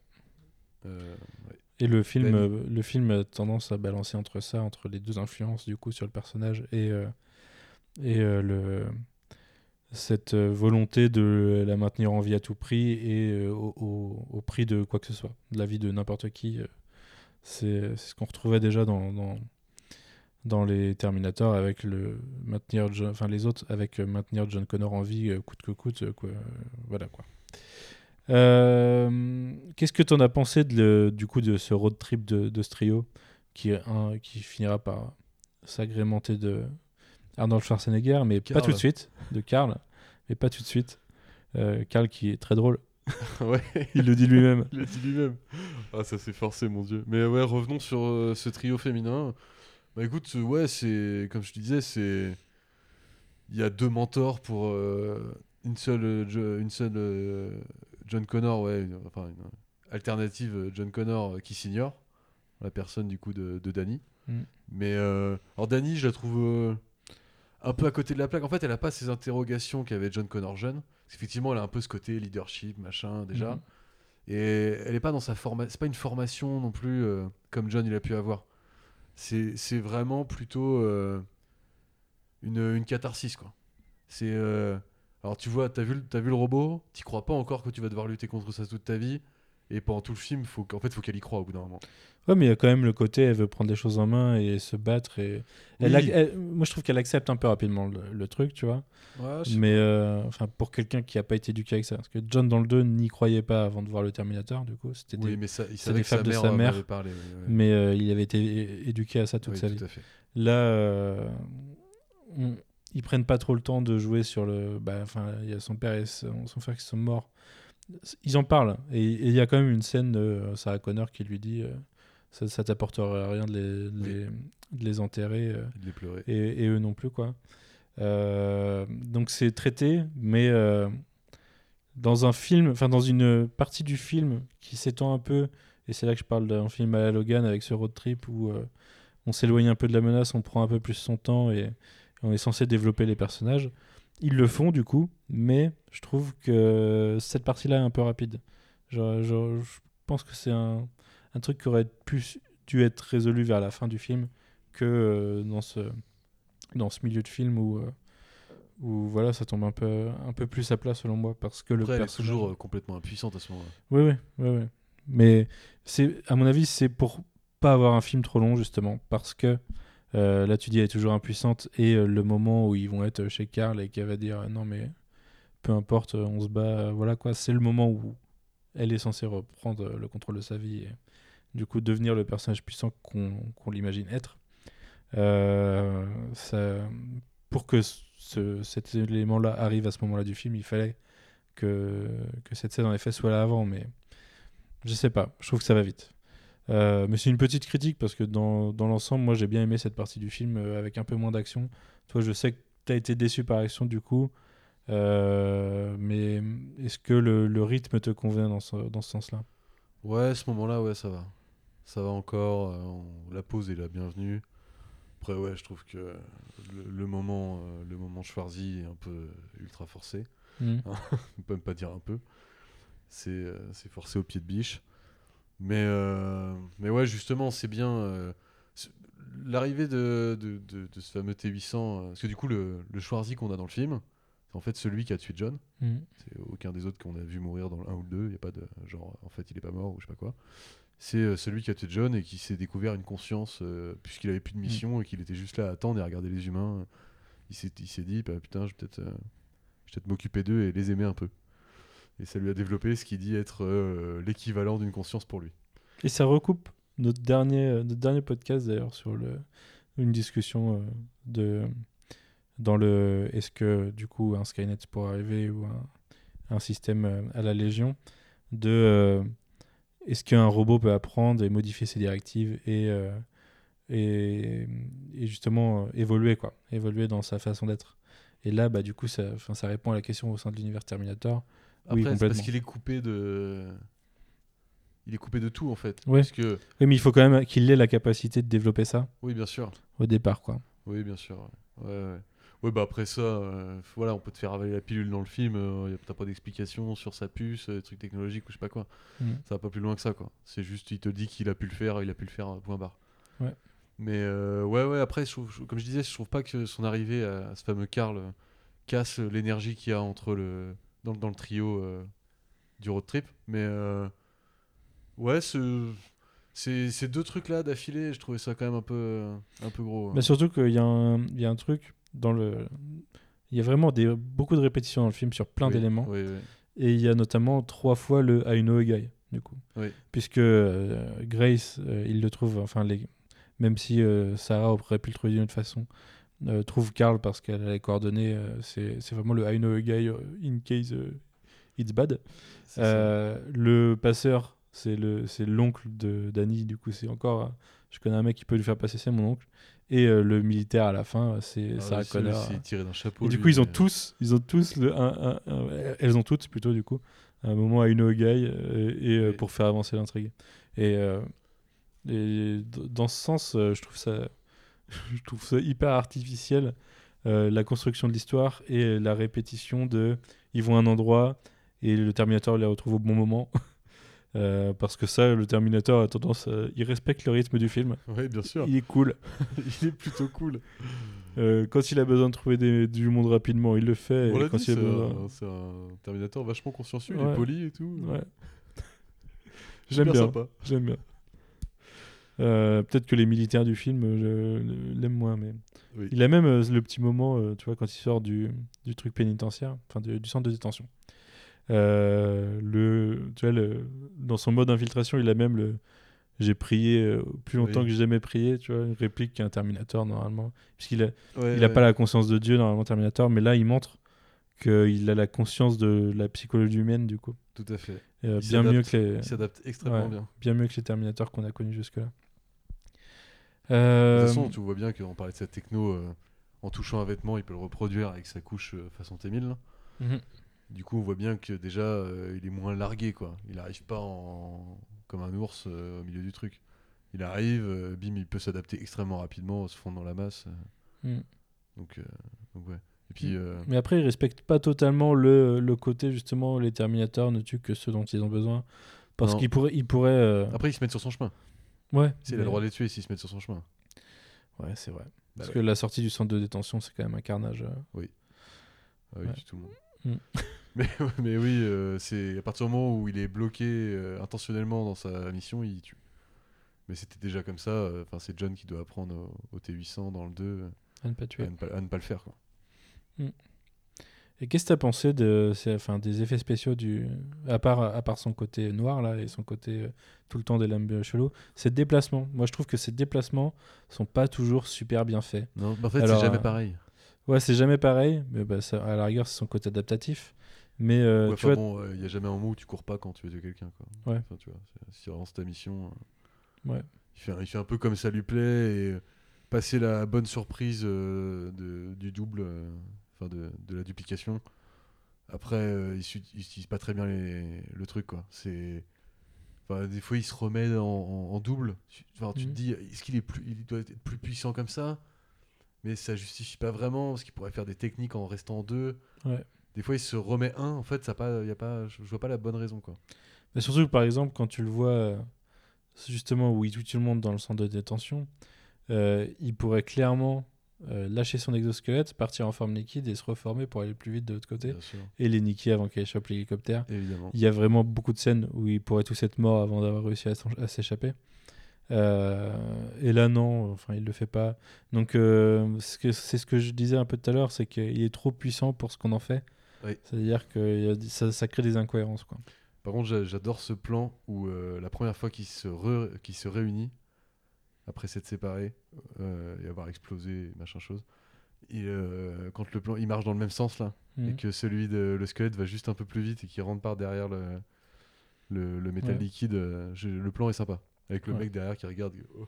Ouais.
Et le film,
Ben-
le film a tendance à balancer entre ça, entre les deux influences du coup sur le personnage et, et le, cette euh, volonté de la maintenir en vie à tout prix et euh, au, au- prix de quoi que ce soit, de la vie de n'importe qui. euh, C'est ce qu'on retrouvait déjà dans, dans, dans les Terminator avec le maintenir, enfin les autres avec maintenir John Connor en vie coûte que coûte, quoi, voilà quoi. Qu'est-ce que tu en as pensé de le- du coup de ce road trip de, de ce trio qui, un, qui finira par s'agrémenter de Arnold Schwarzenegger, mais pas tout de suite, de Karl, mais pas tout de suite. Euh, Karl qui est très drôle,
ouais,
il le dit lui-même.
il l'a dit lui-même. Ah, ça s'est forcé, mon dieu. Mais ouais, revenons sur euh, ce trio féminin. Bah écoute, euh, ouais, c'est. Comme je te disais, c'est. Il y a deux mentors pour euh, une seule, une seule John Connor, ouais, une- enfin une alternative John Connor qui s'ignore. La personne du coup de, de Danny.
Mm.
Mais alors Danny, je la trouve un peu à côté de la plaque. En fait, elle a pas ces interrogations qu'avait John Connor jeune. Parce qu'effectivement, elle a un peu ce côté leadership, machin, déjà.
Mhm.
Et elle est pas dans sa formation. C'est pas une formation non plus euh, comme John il a pu avoir. C'est vraiment plutôt euh, une, une catharsis quoi. C'est euh, alors tu vois, t'as vu t'as vu le robot, t'y crois pas encore que tu vas devoir lutter contre ça toute ta vie. Et pendant tout le film, faut qu'en fait, faut qu'elle y croit au bout d'un moment.
Ouais, mais il y a quand même le côté, elle veut prendre les choses en main et se battre. Et... Elle
Oui.
ac- elle- moi, je trouve qu'elle accepte un peu rapidement le, le truc, tu vois.
Ouais,
Mais euh, enfin, pour quelqu'un qui n'a pas été éduqué avec ça. Parce que John, dans le 2, n'y croyait pas avant de voir le Terminator, du coup. C'était.
Oui, mais ça, il savait
des
que sa
fables de
mère,
sa mère.
m'avait parlé. ouais, ouais.
Mais euh, il avait été éduqué à ça toute
Oui,
sa
tout
vie.
à fait.
Là, euh, on- ils prennent pas trop le temps de jouer sur le. bah, Enfin, il y a son père et son, son frère qui sont morts. Ils en parlent. Et il y a quand même une scène de euh, Sarah Connor qui lui dit euh, ça, ça t'apportera rien de les, de les, de les enterrer. euh,
Il les pleurait.
et, et eux non plus quoi. Euh, donc c'est traité, mais dans un film, enfin dans une partie du film qui s'étend un peu, et c'est là que je parle d'un film à la Logan avec ce road trip où on s'éloigne un peu de la menace, on prend un peu plus son temps et, et on est censé développer les personnages. Ils le font du coup, mais je trouve que cette partie-là est un peu rapide. Je pense que c'est un, un truc qui aurait plus dû être résolu vers la fin du film que euh, dans ce dans ce milieu de film où euh, où voilà ça tombe un peu un peu plus à plat selon moi parce que le
elle est
personnage
toujours euh, complètement impuissante à ce moment-là.
oui oui oui oui mais à mon avis c'est pour pas avoir un film trop long justement parce que euh, là tu dis elle est toujours impuissante et euh, le moment où ils vont être chez Karl et qu'elle va dire euh, non mais peu importe euh, on se bat euh, voilà quoi c'est le moment où elle est censée reprendre euh, le contrôle de sa vie et du coup devenir le personnage puissant qu'on qu'on l'imagine être Euh, pour que ce- cet élément-là arrive à ce moment-là du film, il fallait que, que cette scène en effet soit là avant, mais je sais pas, je trouve que ça va vite. Euh, mais c'est une petite critique parce que dans, dans l'ensemble, moi j'ai bien aimé cette partie du film euh, avec un peu moins d'action. Toi, je sais que tu as été déçu par l'action du coup, euh, mais est-ce que le, le rythme te convient dans ce, dans ce sens-là?
Ouais, à ce moment-là, ouais, ça va. Ça va encore. on- La pause est la bienvenue. Après, ouais, je trouve que le, le moment, le moment Schwarzy est un peu ultra forcé.
Mhm.
On peut même pas dire un peu. C'est c'est forcé au pied de biche. Mais, euh, mais ouais, justement, c'est bien. euh, c'est- L'arrivée de, de, de- de ce fameux T800. euh, parce que du coup, le, le Schwarzy qu'on a dans le film, c'est en fait celui qui a tué John.
Mhm.
C'est aucun des autres qu'on a vu mourir dans le 1 ou le 2. Il n'y a pas de genre, en fait, il est pas mort ou je sais pas quoi. C'est euh, celui qui a tué John et qui s'est découvert une conscience euh, puisqu'il avait plus de mission et qu'il était juste là à attendre et à regarder les humains. Il s'est, il s'est dit, bah, putain, je vais peut-être, euh, je vais peut-être m'occuper d'eux et les aimer un peu. Et ça lui a développé ce qu'il dit être euh, l'équivalent d'une conscience pour lui.
Et ça recoupe notre dernier, euh, notre dernier podcast d'ailleurs sur une discussion euh, de dans le est-ce que du coup un Skynet pourrait arriver ou un, système à la Légion de est-ce qu'un robot peut apprendre et modifier ses directives et et, justement évoluer quoi. Évoluer dans sa façon d'être. Et là bah du coup ça, ça répond à la question au sein de l'univers Terminator
Après,
Oui,
c'est parce qu'il est coupé de. Il est coupé de tout en fait.
Ouais.
Parce que,
oui mais il faut quand même qu'il ait la capacité de développer ça
oui, bien sûr.
au départ quoi
Oui, bien sûr. Ouais, ouais. ouais. Bah après ça, euh, voilà, on peut te faire avaler la pilule dans le film, euh, t'as pas d'explication sur sa puce, euh, des trucs technologiques ou je sais pas quoi.
Mm.
Ça va pas plus loin que ça, quoi. C'est juste, il te dit qu'il a pu le faire, il a pu le faire, euh, point barre.
Ouais.
Mais euh, ouais, ouais, après, je trouve- je- comme je disais, je trouve pas que son arrivée à, à ce fameux Karl casse l'énergie qu'il y a entre le, dans, le- dans le trio euh, du road trip. Mais euh, ouais, ce- ces, ces deux trucs-là d'affilée, je trouvais ça quand même un peu, euh, un peu gros. hein.
Mais surtout qu'il y, a un- y a un truc dans le. Il y a vraiment des, beaucoup de répétitions dans le film sur plein
Oui,
d'éléments.
oui, oui.
Et il y a notamment trois fois le I know a guy, du coup. Puisque euh, Grace, euh, il le trouve, enfin, les, même si euh, Sarah aurait pu le trouver d'une autre façon, euh, trouve Carl parce qu'elle a les coordonnées. euh, c'est vraiment le I know a guy euh, in case euh, it's bad. Euh, le passeur, c'est le c'est l'oncle de Danny, du coup, c'est encore. Je connais un mec qui peut lui faire passer, c'est mon oncle. Et le militaire à la fin, c'est
Ah
Sarah Connor.
tirait d'un chapeau.
Et du coup, ils ont tous, ils ont tous le, un- un- un- elles ont toutes plutôt du coup, un moment à une guy et euh,
Oui.
pour faire avancer l'intrigue. Et, et dans ce sens, je trouve ça, je trouve ça hyper artificiel, euh, la construction de l'histoire et la répétition de, ils vont à un endroit et le Terminator les retrouve au bon moment. Euh, parce que ça, le Terminator a tendance, à- il respecte le rythme du film.
Oui, bien sûr.
Il est cool.
il est plutôt cool.
Euh, quand il a besoin de trouver des- du monde rapidement, il le fait.
On
et
l'a
quand
dit,
il a
c'est
besoin-
un, c'est un Terminator vachement consciencieux, il est poli et tout.
Ouais. J'aime bien.
sympa.
J'aime bien. Euh, Peut-être que les militaires du film euh, je- l'aiment moins, mais
Oui.
il a même euh, le petit moment, euh, tu vois, quand il sort du, du truc pénitentiaire, enfin du, du centre de détention. Euh, le, tu vois, le, dans son mode infiltration, il a même le j'ai prié euh, plus longtemps
Oui.
que j'ai jamais prié, tu vois, une réplique qu'un Terminator normalement, puisqu'il a,
Ouais,
il a
ouais.
pas la conscience de Dieu normalement Terminator, mais là il montre qu'il a la conscience de la psychologie humaine du coup,
Tout à fait.
Euh, bien mieux que les,
Il s'adapte extrêmement
Ouais.
bien.
bien mieux que les Terminators qu'on a connus jusque-là.
De
Euh,
toute façon, tu vois bien qu'on parlait de cette techno, euh, en touchant un vêtement, il peut le reproduire avec sa couche euh, façon T1000. là.
mhm.
Du coup, on voit bien que déjà, euh, il est moins largué, quoi. Il arrive pas en... comme un ours euh, au milieu du truc. Il arrive, euh, bim, il peut s'adapter extrêmement rapidement, se fondre dans la masse. euh,
Mhm.
donc, euh, donc, ouais. Et puis, euh,
Mais après, ils respectent pas totalement le, le côté justement les Terminators ne tuent que ceux dont ils ont besoin. Parce qu'ils pourraient, ils pourraient. euh,
après, ils se mettent sur son chemin.
Ouais.
C'est
mais-
le droit de les tuer s'ils se mettent sur son chemin.
Ouais, c'est vrai. Parce
Bah
que la sortie du centre de détention, c'est quand même un carnage. euh.
Ah oui,
Ouais.
tout le monde.
Mm.
mais, mais oui, euh, c'est à partir du moment où il est bloqué euh, intentionnellement dans sa mission, il tue. Mais c'était déjà comme ça. Enfin, c'est John qui doit apprendre au, au T800 dans le 2 euh,
À ne pas tuer.
à, ne pas, à ne pas le faire. Quoi.
Et qu'est-ce que t'as pensé de, enfin, des effets spéciaux du, à part, à part son côté noir là et son côté euh, tout le temps des lames euh, chelou, ces déplacements? Moi, je trouve que ces déplacements sont pas toujours super bien faits.
Non, mais en fait, c'est jamais
euh,
pareil.
Ouais, c'est jamais pareil, mais bah, ça- à la rigueur, c'est son côté adaptatif. Mais euh,
Ouais,
tu
enfin
vois,
bon, il y a jamais un moment où tu cours pas quand tu veux tuer quelqu'un. Quoi.
Ouais.
Enfin, tu vois, si vraiment ta mission. euh,
Ouais.
Il, fait, un- il fait un peu comme ça lui plaît et euh, passer la bonne surprise euh, de, du double, euh, enfin de, de la duplication. Après, euh, il su- il utilise pas très bien les- le truc. quoi. C'est. Enfin, des fois, il se remet en, en- en double. Tu, enfin, tu
Mhm.
te dis, est-ce qu'il est plus, il doit être plus puissant comme ça? Mais ça justifie pas vraiment, parce qu'il pourrait faire des techniques en restant en deux.
Ouais.
Des fois, il se remet un. En fait, ça pas, y a pas, je, je vois pas la bonne raison, quoi.
Mais surtout par exemple, quand tu le vois, euh, justement où il tout le monde dans le centre de détention, euh, il pourrait clairement euh, lâcher son exosquelette, partir en forme liquide et se reformer pour aller plus vite de l'autre côté et les niquer avant qu'elle chope l'hélicoptère.
Évidemment.
Il y a vraiment beaucoup de scènes où ils pourraient tous être morts avant d'avoir réussi à s'échapper. Euh, et là, non, enfin, il le fait pas. Donc, euh, c'est ce que je disais un peu tout à l'heure, c'est qu'il est trop puissant pour ce qu'on en fait.
Oui.
C'est-à-dire que ça, ça crée des incohérences. Quoi.
Par contre, j'a- j'adore ce plan où euh, la première fois qu'il se, qu'il se réunit, après s'être séparé euh, et avoir explosé, machin chose, il, euh, quand le plan, il marche dans le même sens là, et
Mhm.
que celui de le squelette va juste un peu plus vite et qu'il rentre par derrière le, le, le métal
Ouais.
liquide, euh, le plan est sympa. Avec le
Ouais.
mec derrière qui regarde, oh,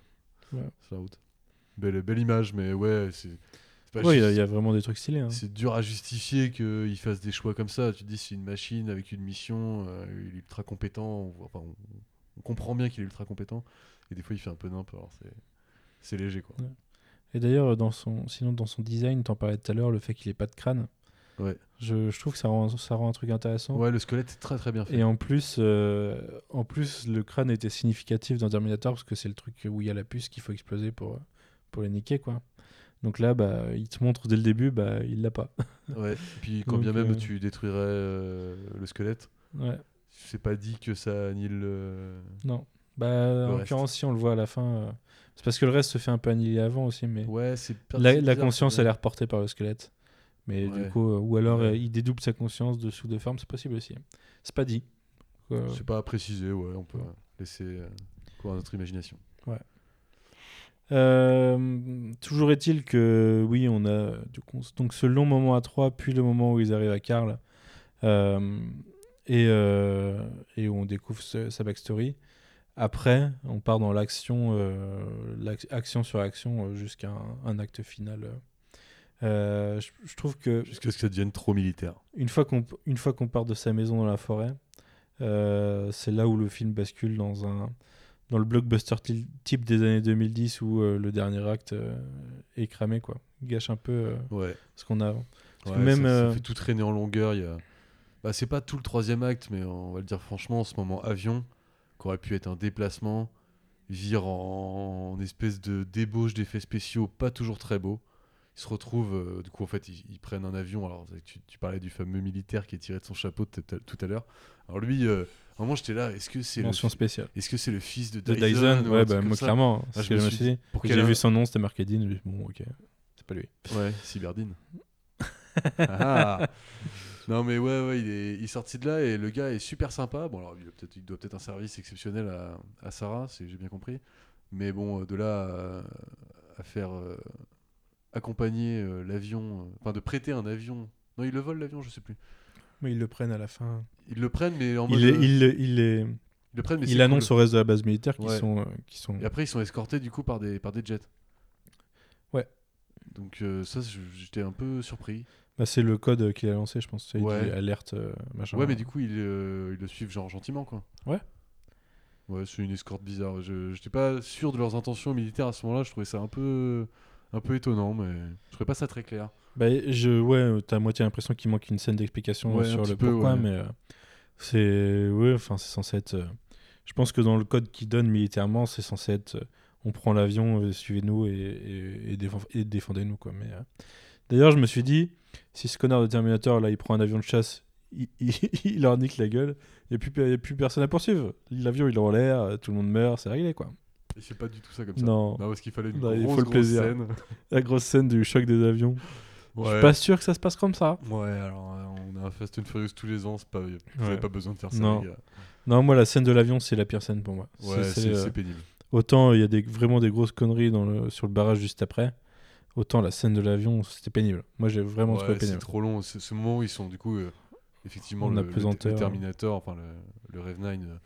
Ouais.
la route. Belle, belle image, mais ouais, c'est.
il y a- y, vraiment des trucs stylés. hein.
C'est dur à justifier qu'il fasse des choix comme ça. Tu te dis, c'est une machine avec une mission, euh, il est ultra compétent. On, enfin, on, on comprend bien qu'il est ultra compétent. Et des fois, il fait un peu nimp. Alors, c'est, c'est léger, quoi.
Et d'ailleurs, dans son, sinon dans son design, t'en parlais tout à l'heure, le fait qu'il ait pas de crâne,
Ouais.
je, je trouve que ça rend, ça rend un truc intéressant.
Ouais, le squelette est très très bien fait.
Et en plus, euh, en plus, le crâne était significatif dans Terminator parce que c'est le truc où il y a la puce qu'il faut exploser pour, pour les niquer, quoi. Donc là, bah, il te montre dès le début, bah, il l'a pas.
Ouais. Et puis, quand
Donc,
bien même
euh,
tu détruirais euh, le squelette,
ouais,
c'est pas dit que ça annule le.
non. Bah, en
reste.
l'occurrence, si on le voit à la fin, c'est parce que le reste se fait un peu annihiler avant aussi, mais
Ouais,
la, conscience, elle est reportée par le squelette. Mais du
Ouais.
coup, euh, ou alors
Ouais.
euh, il dédouble sa conscience de sous de forme, c'est possible aussi. C'est pas dit. Euh,
C'est pas précisé, ouais, on peut
Ouais.
laisser euh, courir à notre imagination.
Euh, toujours est-il que oui, on a du coup, donc ce long moment à trois, puis le moment où ils arrivent à Karl, et, et où on découvre ce- sa backstory. Après, on part dans l'action, euh, action sur action euh, jusqu'à un, un acte final. Euh, je, je trouve que
Jusqu'à ce que ça devienne trop militaire.
une fois qu'on une fois qu'on part de sa maison dans la forêt, euh, c'est là où le film bascule dans un dans le blockbuster type des années 2010 où le dernier acte est cramé quoi. Il gâche un peu
Ouais.
ce qu'on a. Parce que même,
ça, ça fait tout traîner en longueur. Y a... bah, c'est pas tout le troisième acte, mais on va le dire franchement, ce moment avion, qui aurait pu être un déplacement, vire en, en espèce de débauche d'effets spéciaux pas toujours très beaux. Ils se retrouvent, euh, du coup, en fait, ils, ils prennent un avion. Alors, tu, tu parlais du fameux militaire qui est tiré de son chapeau tout à- l'heure. Alors, lui, euh, à un moment, j'étais là, est-ce que c'est le,
Mention spéciale.
est-ce que c'est le fils de
De
Dyson,
ouais, bah, moi clairement,
Ah, je me
je me
suis
dit.
pour
J'ai vu son nom, c'était marqué Dean, bon ok, c'est pas lui.
Ouais, Cyberdine. Ah. Non mais ouais, ouais, il est, il est sorti de là et le gars est super sympa. Bon alors il, il doit peut-être un service exceptionnel à, à Sarah, si j'ai bien compris. Mais bon, euh, de là à, à faire euh, accompagner euh, l'avion, euh, enfin de prêter un avion. Non, ils le volent l'avion, je sais plus.
Mais ils le prennent à la fin.
Ils le prennent mais en mode...
Il, est- il, il, est-
le prennent mais
il annonce
cool.
au reste de la base militaire qu'ils
Ouais.
sont, euh, sont.
Et après ils sont escortés du coup par des, par des jets.
Ouais.
Donc euh, ça, j'étais un peu surpris.
Bah, c'est le code qu'il a lancé, je pense. Il
Ouais.
dit alerte, euh, machin.
Ouais, mais du coup, ils, euh, ils le suivent genre gentiment, quoi.
Ouais.
Ouais, c'est une escorte bizarre. Je j'étais pas sûr de leurs intentions militaires à ce moment-là. Je trouvais ça un peu, un peu étonnant, mais je trouvais pas ça très clair.
Bah, je, ouais, euh, t'as à moitié l'impression qu'il manque une scène d'explication
Ouais,
sur le
peu,
pourquoi,
ouais.
mais euh, c'est ouais, enfin c'est censé être. euh, je pense que dans le code qu'il donne militairement, c'est censé être, euh, on prend l'avion, suivez-nous et, et, et défend- et défendez-nous quoi. Mais d'ailleurs, je me suis dit, si ce connard de Terminator là, il prend un avion de chasse, il, il, il leur nique la gueule, il n'y a, plus- il y a plus personne à poursuivre. L'avion il est en l'air, tout le monde meurt, c'est réglé quoi.
Et c'est pas du tout ça comme ça.
Non.
parce qu'il fallait une
Non, il
grosse,
faut le
grosse
plaisir.
scène.
La grosse scène du choc des avions. Je suis pas sûr que ça se passe comme ça.
Ouais, alors euh, on a un Fast and Furious tous les ans, c'est pas, vous
Ouais.
pas besoin de faire ça,
Non.
les gars.
Non, moi, la scène de l'avion, c'est la pire scène pour moi.
Ouais,
C'est- euh,
pénible.
Autant il y a des, vraiment des grosses conneries dans le, sur le barrage juste après, autant la scène de l'avion, c'était pénible. Moi, j'ai vraiment trouvé
Ouais, c'est
pénible.
trop long. Ce moment où ils sont du coup, euh, effectivement,
En
le, Terminator, enfin le, le Rev 9, euh,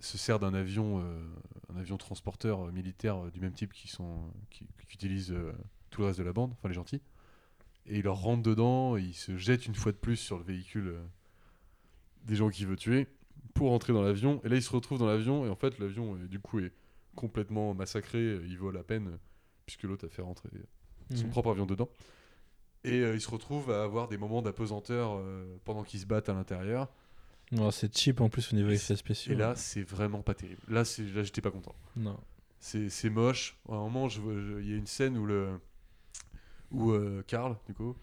se sert d'un avion, euh, un avion transporteur militaire du même type qui sont, qui, qui utilisent euh, tout le reste de la bande, enfin les gentils. Et il leur rentre dedans, et il se jette une fois de plus sur le véhicule des gens qu'il veut tuer pour rentrer dans l'avion. Et là, il se retrouve dans l'avion, et en fait, l'avion, du coup, est complètement massacré. Il vole à peine, puisque l'autre a fait rentrer son
Mhm.
propre avion dedans. Et euh, il se retrouve à avoir des moments d'apesanteur euh, pendant qu'ils se battent à l'intérieur.
Non, c'est cheap en plus au niveau
Et
effets spéciaux.
Et là, c'est vraiment pas terrible. Là, j'étais pas content.
non.
C'est moche. À un moment, il y a une scène où le où euh, Carl, du coup,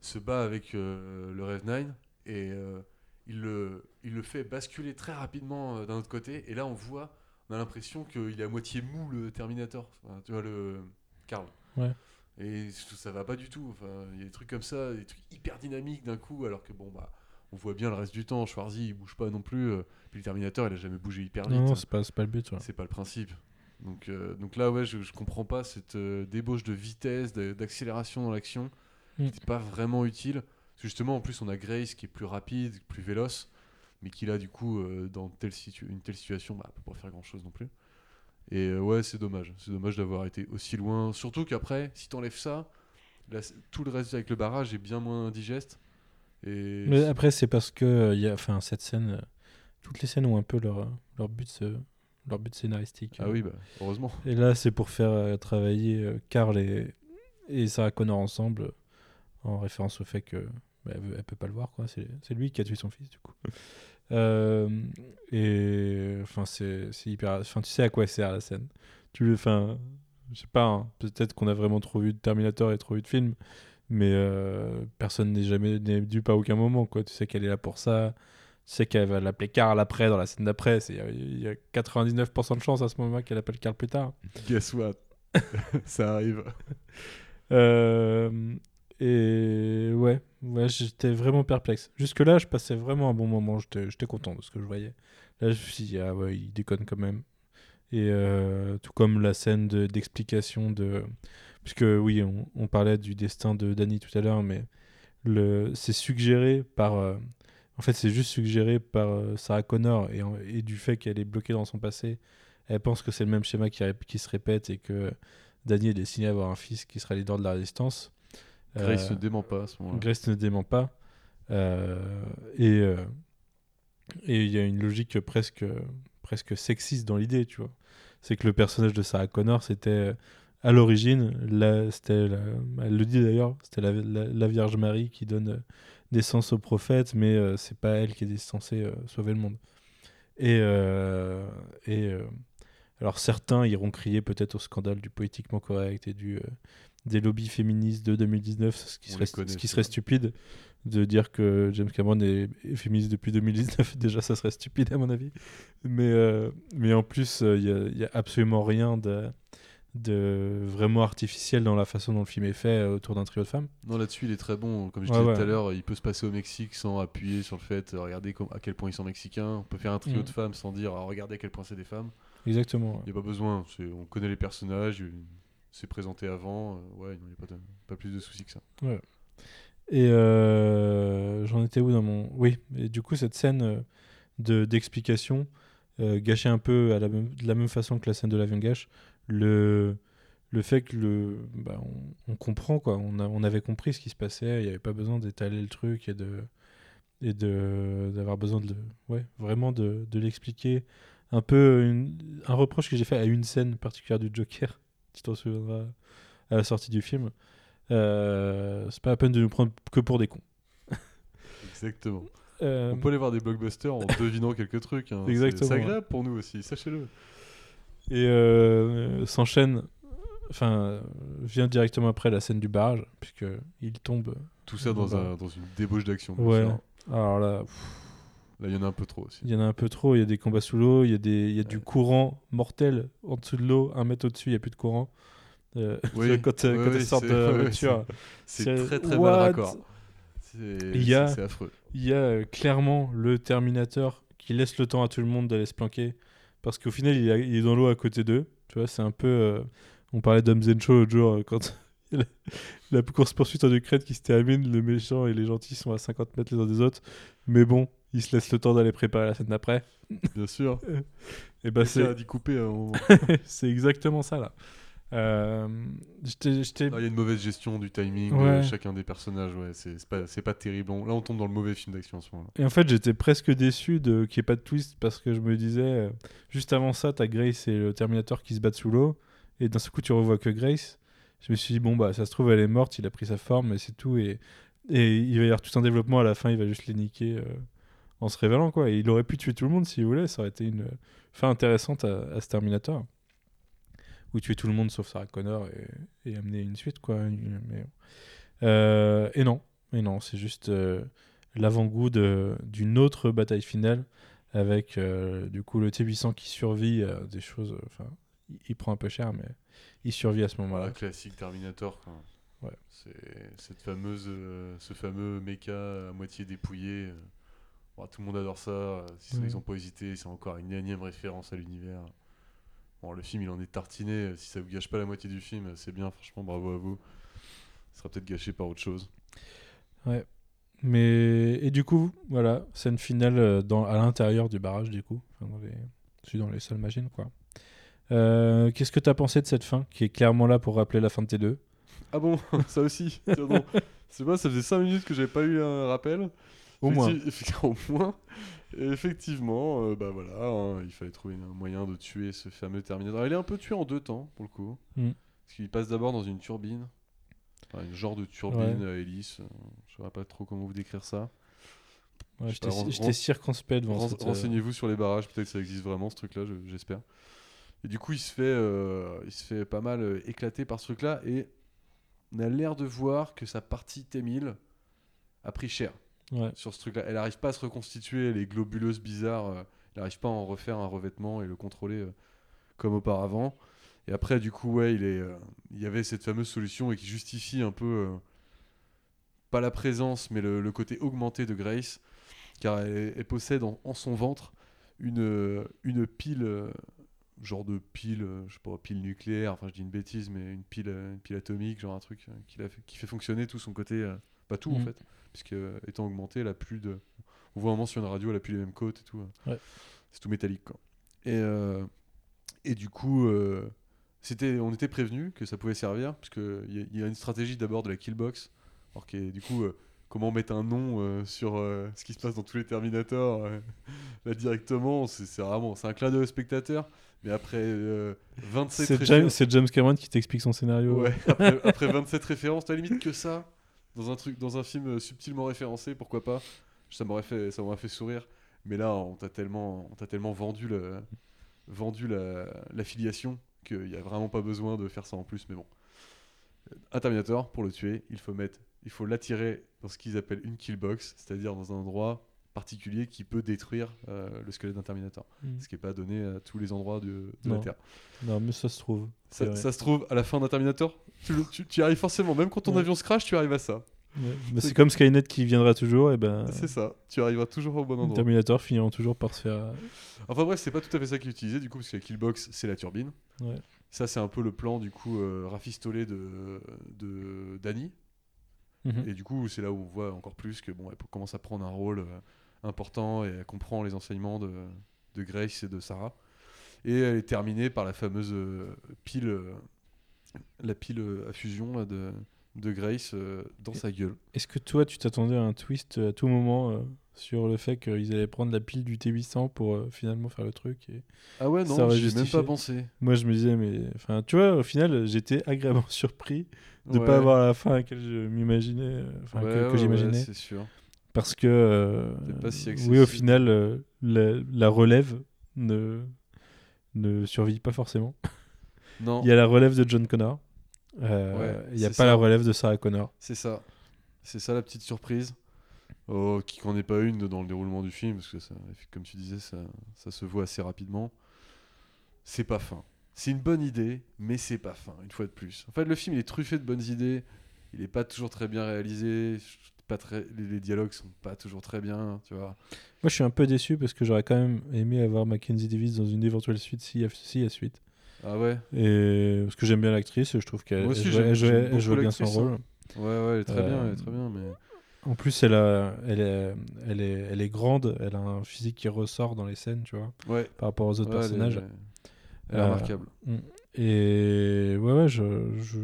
se bat avec euh, le Rev 9 et euh, il, le, il le fait basculer très rapidement euh, d'un autre côté. Et là, on voit, on a l'impression qu'il est à moitié mou le Terminator. Enfin, tu vois, le Carl.
Ouais.
Et ça va pas du tout. Enfin, il y a des trucs comme ça, des trucs hyper dynamiques d'un coup, alors que bon, bah. On voit bien le reste du temps, Schwarzy il bouge pas non plus. euh, Puis le Terminator il a jamais bougé hyper vite.
Non, non, c'est pas, pas le but. ouais.
C'est pas le principe. Donc, euh, donc là, ouais, je, je comprends pas cette euh, débauche de vitesse, d'accélération dans l'action.
Mm.
C'est pas vraiment utile. Parce que justement, en plus, on a Grace qui est plus rapide, plus véloce, mais qui là, du coup, euh, dans telle situ- une telle situation, bah, peut pas faire grand chose non plus. Et euh, ouais, c'est dommage. C'est dommage d'avoir été aussi loin. Surtout qu'après, si t'enlèves ça, là, tout le reste avec le barrage est bien moins digeste. Et
Mais après, c'est parce que euh, il y a, enfin, cette scène, toutes les scènes ont un peu leur, leur but, leur but scénaristique.
ah oui, bah, heureusement.
Et là, c'est pour faire travailler Carl et, et Sarah Connor ensemble, en référence au fait que bah, elle, peut pas le voir, quoi. C'est lui qui a tué son fils, du coup. Euh, et enfin, c'est hyper. Enfin, tu sais à quoi sert la scène. Tu le, enfin, je sais pas. hein, Peut-être qu'on a vraiment trop vu de Terminator et trop vu de films, mais euh, personne n'est jamais dupe à aucun moment, quoi. Tu sais qu'elle est là pour ça. Tu sais qu'elle va l'appeler Carl après dans la scène d'après. Il y a 99% de chance à ce moment-là qu'elle appelle Carl plus tard.
Guess what? Ça arrive.
Euh, et ouais, ouais j'étais vraiment perplexe. Jusque-là, je passais vraiment un bon moment. J'étais content de ce que je voyais. Là, je me suis dit, ah ouais, il déconne quand même. Et euh, tout comme la scène de- d'explication de. Puisque oui, on, parlait du destin de Danny tout à l'heure, mais c'est suggéré par. euh, en fait, c'est juste suggéré par euh, Sarah Connor et, du fait qu'elle est bloquée dans son passé. Elle pense que c'est le même schéma qui, qui se répète et que Danny est destiné à avoir un fils qui sera leader de la résistance.
Grace
Euh,
ne dément pas à ce moment-là.
Grace ne dément pas. Euh, et euh, et il y a une logique presque, presque sexiste dans l'idée, tu vois. C'est que le personnage de Sarah Connor, c'était à l'origine, c'était elle le dit d'ailleurs, c'était la, la- la Vierge Marie qui donne naissance au prophète, mais euh, c'est pas elle qui est censée euh, sauver le monde. Et, euh, et alors certains iront crier peut-être au scandale du politiquement correct et du, des lobbies féministes de 2019, ce qui, serait,
connaît,
ce qui serait stupide de dire que James Cameron est, est féministe depuis 2019. Déjà, ça serait stupide à mon avis. Mais, euh, mais en plus, il n'y a, absolument rien de, de vraiment artificiel dans la façon dont le film est fait euh, autour d'un trio de femmes.
Non, là-dessus, il est très bon. Comme je
Ouais,
disais
ouais.
tout à l'heure, il peut se passer au Mexique sans appuyer sur le fait, euh, regardez à quel point ils sont mexicains. On peut faire un trio
Mm.
de femmes sans dire, ah, regardez à quel point c'est des femmes.
Exactement.
Il n'y a pas besoin. On connaît les personnages, c'est présenté avant. euh, ouais, il n'y a pas, de- pas plus de soucis que ça.
Et euh, j'en étais où dans mon... Oui, et du coup, cette scène euh, de d'explication euh, gâchait un peu à la même, de la même façon que la scène de l'avion gâche le, le fait que le, bah, on, comprend, quoi. On, a- on avait compris ce qui se passait, il n'y avait pas besoin d'étaler le truc et de et de d'avoir besoin de ouais, vraiment de, de l'expliquer. Un peu un reproche que j'ai fait à une scène particulière du Joker, tu t'en souviendras à la sortie du film. Euh, c'est pas la peine de nous prendre que pour des cons.
Exactement.
Euh,
On peut aller voir des blockbusters en devinant quelques trucs. hein.
Exactement.
C'est agréable pour nous aussi, sachez-le.
Et euh, s'enchaîne, enfin, vient directement après la scène du barrage, puisque il tombe.
Tout ça dans, un, dans une débauche d'action.
Ouais.
sûr.
Alors là, pff,
Là, il y en a un peu trop aussi.
il y en a un peu trop. Il y a des combats sous l'eau, il y a, des, il y a du
Ouais.
courant mortel en dessous de l'eau, un mètre au-dessus, il n'y a plus de courant. Euh,
Oui,
quand euh,
oui,
quand
oui,
elles sortent de la
ouais,
voiture.
C'est très très
What
mal raccord. C'est affreux.
Il y a euh, clairement le Terminator qui laisse le temps à tout le monde d'aller se planquer. Parce qu'au final, il, est- il est dans l'eau à côté d'eux. Tu vois, c'est un peu. euh, on parlait d'Homme Show l'autre jour euh, quand la, la course-poursuite en Ukraine qui se termine, le méchant et les gentils sont à 50 mètres les uns des autres. Mais bon, ils se laissent le temps d'aller préparer la scène d'après.
Bien sûr.
Et bah,
C'est d'y couper
c'est exactement ça là. Euh, j'étais-
Ah, Il y a une mauvaise gestion du timing
Ouais.
de chacun des personnages. Ouais, c'est pas, pas terrible. On- Là, on tombe dans le mauvais film d'action en ce moment.
Et en fait, j'étais presque déçu de qu'il n'y ait pas de twist parce que je me disais, euh, juste avant ça, t'as Grace et le Terminator qui se battent sous l'eau, et d'un seul coup, tu revois que Grace. Je me suis dit, bon, bah, ça se trouve, elle est morte, il a pris sa forme, et c'est tout. Et, et il va y avoir tout un développement à la fin, il va juste les niquer euh, en se révélant, quoi. Et il aurait pu tuer tout le monde s'il voulait, ça aurait été une fin intéressante à, à ce Terminator. Ou tuer tout le monde sauf Sarah Connor et, et amener une suite, quoi. Mais, euh, et non, et non, c'est juste. euh, l'avant-goût d'une autre bataille finale avec euh, du coup le T800 qui survit à des choses. Enfin, il, il prend un peu cher, mais il survit à ce moment-là.
Classique Terminator. quoi.
Ouais.
C'est cette fameuse, ce fameux mecha à moitié dépouillé. Bon, tout le monde adore ça. euh, si
Ouais.
Ils ont pas hésité. C'est encore une énième référence à l'univers. Bon, le film, il en est tartiné. euh, Si ça vous gâche pas la moitié du film, euh, c'est bien. Franchement, bravo à vous. Ça sera peut-être gâché par autre chose.
Mais et du coup, voilà, scène finale dans, à l'intérieur du barrage du coup, enfin, dans les, je suis dans les salles machines quoi. Euh, Qu'est-ce que tu as pensé de cette fin qui est clairement là pour rappeler la fin de T2
Ah bon, ça aussi. C'est pas, ça faisait 5 minutes que j'avais pas eu un rappel.
Au moins.
Au moins. Effectivement, euh, bah voilà, hein, il fallait trouver un moyen de tuer ce fameux Terminator. Il est un peu tué en deux temps, pour le coup.
Mm.
Parce qu'il passe d'abord dans une turbine. Enfin, une genre de turbine à hélice. euh, Je saurais pas trop comment vous décrire ça.
Ouais, J'étais circonspect devant cette, euh,
Renseignez-vous sur les barrages, peut-être que ça existe vraiment ce truc-là, je- j'espère. Et du coup, il se fait, euh, il se fait pas mal euh, éclater par ce truc-là et on a l'air de voir que sa partie T1000 a pris cher
ouais.
sur ce truc-là. Elle n'arrive pas à se reconstituer, elle est globuleuse, bizarre. euh, elle n'arrive pas à en refaire un revêtement et le contrôler euh, comme auparavant. Et après, du coup, ouais, il, est, euh, il y avait cette fameuse solution et qui justifie un peu, euh, pas la présence, mais le, le côté augmenté de Grace, car elle, elle possède en, en son ventre une, une pile, genre de pile, je sais pas, pile nucléaire, enfin je dis une bêtise, mais une pile, une pile atomique, genre un truc qui, fait, qui fait fonctionner tout son côté, pas tout en
Mhm.
fait, puisque étant augmentée, elle a plus de. On voit un moment sur une radio, elle a plus les mêmes côtes et tout.
Ouais.
C'est tout métallique quoi. Et, euh, et du coup, euh, c'était, on était prévenu que ça pouvait servir, parce qu'il y, y a une stratégie d'abord de la killbox, alors qui est du coup. euh, Comment mettre un nom sur ce qui se passe dans tous les Terminators là directement, c'est c'est vraiment c'est un clin d'œil spectateur. Mais après euh, 27
C'est
références-
James, c'est James Cameron qui t'explique son scénario.
Ouais, après, après 27 références, t'as limite que ça dans un truc, dans un film euh, subtilement référencé, pourquoi pas Ça m'aurait fait, ça m'aurait fait sourire. Mais là, on t'a tellement, on t'a tellement vendu le, vendu la, l'affiliation qu'il y a vraiment pas besoin de faire ça en plus. Mais bon, un Terminator pour le tuer, il faut mettre, il faut l'attirer dans ce qu'ils appellent une killbox, c'est-à-dire dans un endroit particulier qui peut détruire euh, le squelette d'un Terminator,
Mm.
ce qui n'est pas donné à tous les endroits de, de la. Terre.
Non, mais ça se trouve.
Ça, se trouve, à la fin d'un Terminator, tu, le- tu- tu y arrives forcément. Même quand ton
Ouais.
avion se crash, tu arrives à ça.
Ouais.
C'est-
comme Skynet qui viendra toujours, et ben.
C'est ça. Tu arriveras toujours au bon endroit.
Terminator finiront toujours par se faire. euh,
Enfin bref, c'est pas tout à fait ça qui est utilisé, du coup, parce que la Killbox, c'est la turbine.
Ouais.
Ça, c'est un peu le plan, du coup, euh, rafistolé de, de Danny.
Mhm.
Et du coup, c'est là où on voit encore plus que bon, elle commence à prendre un rôle euh, important et elle comprend les enseignements de, de Grace et de Sarah. Et elle est terminée par la fameuse euh, pile, euh, la pile euh, à fusion là, de, de Grace euh, dans sa gueule.
Est-ce que toi, tu t'attendais à un twist à tout moment euh, sur le fait qu'ils allaient prendre la pile du T800 pour euh, finalement faire le truc et...
Ah ouais, non, j'ai même pas pensé.
Moi, je me disais, mais. Enfin, tu vois, au final, j'étais agréablement surpris de
Ouais.
pas avoir la fin à laquelle je m'imaginais. Enfin, que-
Ouais,
que,
ouais,
j'imaginais.
c'est sûr.
Parce que. euh,
C'est pas si
oui, au final, euh, la, la relève ne, ne survit pas forcément.
Non,
Il y a la relève de John Connor. Euh,
Ouais,
il n'y a pas
ça.
la relève de Sarah Connor.
c'est ça. C'est ça la petite surprise. Oh, qui qu'en est pas une dans le déroulement du film, parce que ça, comme tu disais, ça, ça se voit assez rapidement. C'est pas fin. c'est une bonne idée, mais c'est pas fin, une fois de plus. En fait, le film, il est truffé de bonnes idées. Il est pas toujours très bien réalisé. Pas très... les, dialogues sont pas toujours très bien, tu vois.
Moi, je suis un peu déçu parce que j'aurais quand même aimé avoir Mackenzie Davis dans une éventuelle suite s'il y, a- s'il y a suite.
Ah ouais?
Et parce que j'aime bien l'actrice, je trouve qu'elle
beaucoup
bien son rôle.
hein. Ouais, ouais, elle est très bien,
Euh,
elle est très bien, mais...
En plus, elle, a, elle, est, elle, est, elle est grande, elle a un physique qui ressort dans les scènes, tu vois,
Ouais,
par rapport aux autres
ouais, elle est-
personnages.
Elle est
Euh,
remarquable.
Et ouais, ouais, je, je,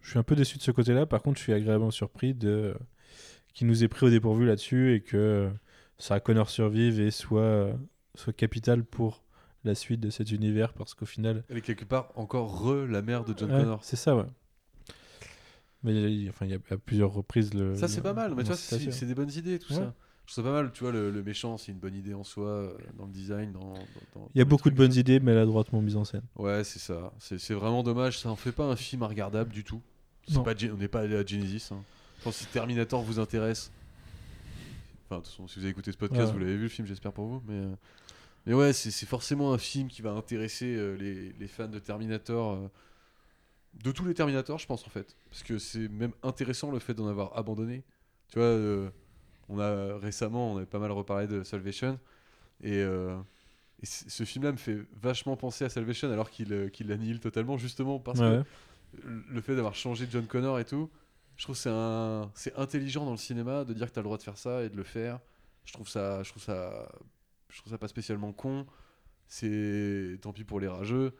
je suis un peu déçu de ce côté-là. Par contre, je suis agréablement surpris de qu'il nous ait pris au dépourvu là-dessus et que Sarah Connor survive et soit, soit capital pour la suite de cet univers parce qu'au final,
Elle est quelque part encore re la mère de John
Ouais,
Connor.
c'est ça, ouais. Mais il y a- enfin, il y a à plusieurs reprises le.
Ça, c'est pas mal, mais tu vois,
c'est
des bonnes idées, tout
Ouais.
ça. Je trouve ça pas mal, tu vois, le, le méchant, c'est une bonne idée en soi, euh, dans le design, dans... dans- dans-
Il y a beaucoup de bonnes idées, mais maladroitement mises en scène.
Ouais, c'est ça. C'est vraiment dommage, ça en fait pas un film regardable du tout.
Non.
Pas, on n'est pas allé à Genesis. Hein. Je pense que si Terminator vous intéresse... Enfin, de toute façon, si vous avez écouté ce podcast,
Ouais.
vous l'avez vu le film, j'espère pour vous. Mais, euh, mais ouais, c'est forcément un film qui va intéresser euh, les, les fans de Terminator. euh, de tous les Terminators, je pense, en fait. Parce que c'est même intéressant le fait d'en avoir abandonné. Tu vois, on a récemment, on avait pas mal reparlé de Salvation. Et, ce film-là me fait vachement penser à Salvation alors qu'il qu'il l'annihile totalement, justement parce
Ouais.
que le fait d'avoir changé John Connor et tout, je trouve c'est un, c'est intelligent dans le cinéma de dire que tu as le droit de faire ça et de le faire. Je trouve ça, je trouve ça, je trouve ça pas spécialement con. C'est tant pis pour les rageux.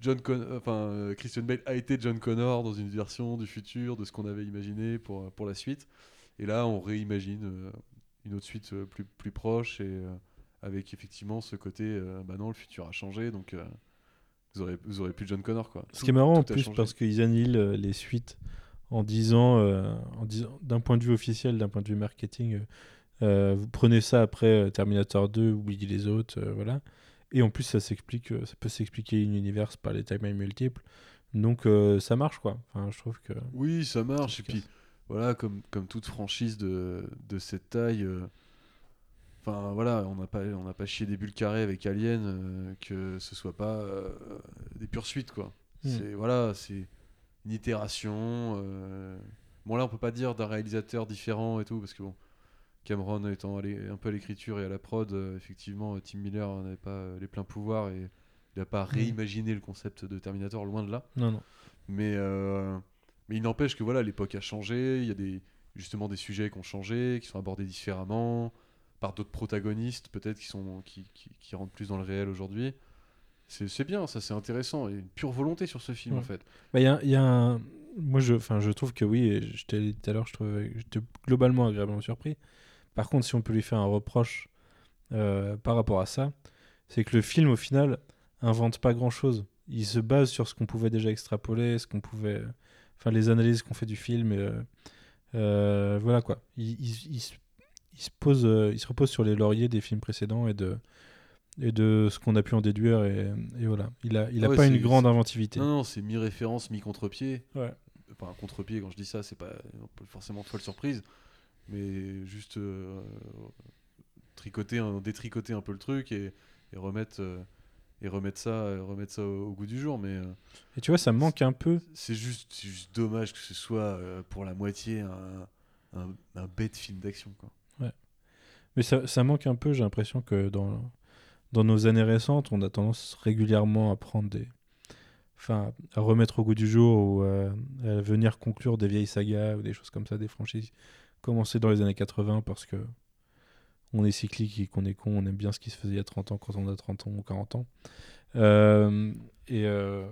John Con- enfin Christian Bale a été John Connor dans une version du futur de ce qu'on avait imaginé pour pour la suite. Et là, on réimagine euh, une autre suite euh, plus plus proche et euh, avec effectivement ce côté, bah non, le futur a changé, donc vous aurez vous aurez plus John Connor quoi.
Ce
Tout-
qui est marrant en plus, parce qu'ils annihilent les suites en disant, euh, disant d'un point de vue officiel, d'un point de vue marketing, euh, euh, vous prenez ça après Terminator 2, oubliez les autres, voilà. Et en plus, ça s'explique, ça peut s'expliquer une univers par les timelines multiples. Donc ça marche quoi. Enfin, je trouve que.
Oui, ça marche. Et puis, voilà, comme, comme toute franchise de, de cette taille, euh, enfin voilà, on n'a pas, on n'a pas chié des bulles carrées avec Alien, euh, que ce soit pas euh, des poursuites, quoi.
Mm.
C'est voilà, c'est une itération. euh, Bon, là, on peut pas dire d'un réalisateur différent et tout, parce que bon, Cameron étant allé un peu à l'écriture et à la prod, euh, effectivement, Tim Miller n'avait pas euh, les pleins pouvoirs et il n'a pas réimaginé le concept de Terminator, loin de là.
Non, non.
Mais, euh, mais il n'empêche que voilà, l'époque a changé, il y a des, justement des sujets qui ont changé, qui sont abordés différemment, par d'autres protagonistes peut-être qui, sont, qui, qui, qui rentrent plus dans le réel aujourd'hui. C'est bien, ça c'est intéressant, il y a une pure volonté sur ce film
Ouais.
en fait.
Bah, il y a, il y a un... Moi, je, enfin, je trouve que oui, et je t'ai dit tout à l'heure, je trouvais- j'étais globalement agréablement surpris. Par contre, si on peut lui faire un reproche euh, par rapport à ça, c'est que le film, au final, invente pas grand-chose. Il se base sur ce qu'on pouvait déjà extrapoler, ce qu'on pouvait... Enfin, les analyses qu'on fait du film, et, euh, euh, voilà quoi. Il, il- il se- il se pose, il se repose sur les lauriers des films précédents et de, et de ce qu'on a pu en déduire, et, et voilà. Il a, il a
Ah ouais,
pas une grande inventivité.
Non, non, c'est mi-référence, mi-contre-pied.
Ouais.
Enfin, contre-pied, quand je dis ça, c'est pas forcément folle surprise, mais juste euh, tricoter, un- détricoter un peu le truc et, et remettre, euh, et remettre, ça, remettre ça au, au goût du jour. Mais. euh,
Et tu vois, ça manque un peu.
C'est juste, dommage que ce soit pour la moitié un, un, un bête film d'action. quoi.
Mais ça, ça manque un peu, j'ai l'impression que dans, dans nos années récentes, on a tendance régulièrement à prendre des. Enfin, à remettre au goût du jour ou euh, à venir conclure des vieilles sagas ou des choses comme ça, des franchises commencées dans les années 80 parce que on est cyclique et qu'on est con, on aime bien ce qui se faisait il y a 30 ans quand on a 30 ans ou 40 ans. Euh, et euh,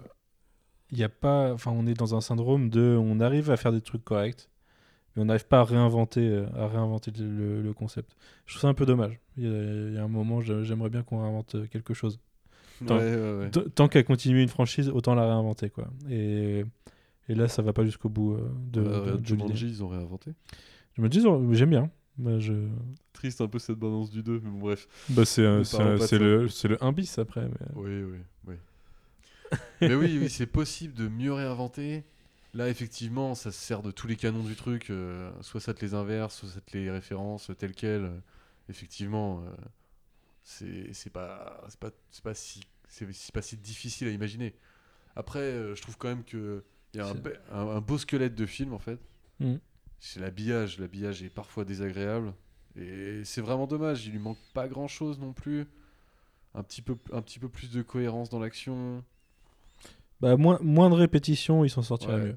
il a pas. Enfin, on est dans un syndrome de. On arrive à faire des trucs corrects, mais on n'arrive pas à réinventer, euh, à réinventer le, le- le concept. Je trouve ça un peu dommage. Il y a, il y a un moment, j'aimerais bien qu'on réinvente euh, quelque chose. Tant-
Ouais, ouais, ouais.
T- Tant qu'à continuer une franchise, autant la réinventer, quoi. Et, et là, ça va pas jusqu'au bout euh, de,
Euh,
de-
Jumanji,
l'idée.
ils ont réinventé.
Oh, j'aime bien. Bah, je...
Triste un peu cette balance du 2, mais bon, bref.
bah, c'est le, le 1 bis après. Mais...
Oui, oui, oui. mais oui, oui, c'est possible de mieux réinventer. Là, effectivement, ça se sert de tous les canons du truc. euh, soit ça te les inverse, soit ça te les références telles quelles. euh, effectivement, euh, c'est c'est pas, c'est pas, c'est pas, si, c'est c'est pas si difficile à imaginer. Après, euh, je trouve quand même que il y a un,
C'est-
be- un- un beau squelette de film en fait.
Mm.
C'est l'habillage. L'habillage est parfois désagréable. Et c'est vraiment dommage. Il lui manque pas grand chose non plus. Un petit peu, un petit peu plus de cohérence dans l'action.
Bah, moins, moins de répétitions, il s'en sortirait
Ouais,
mieux.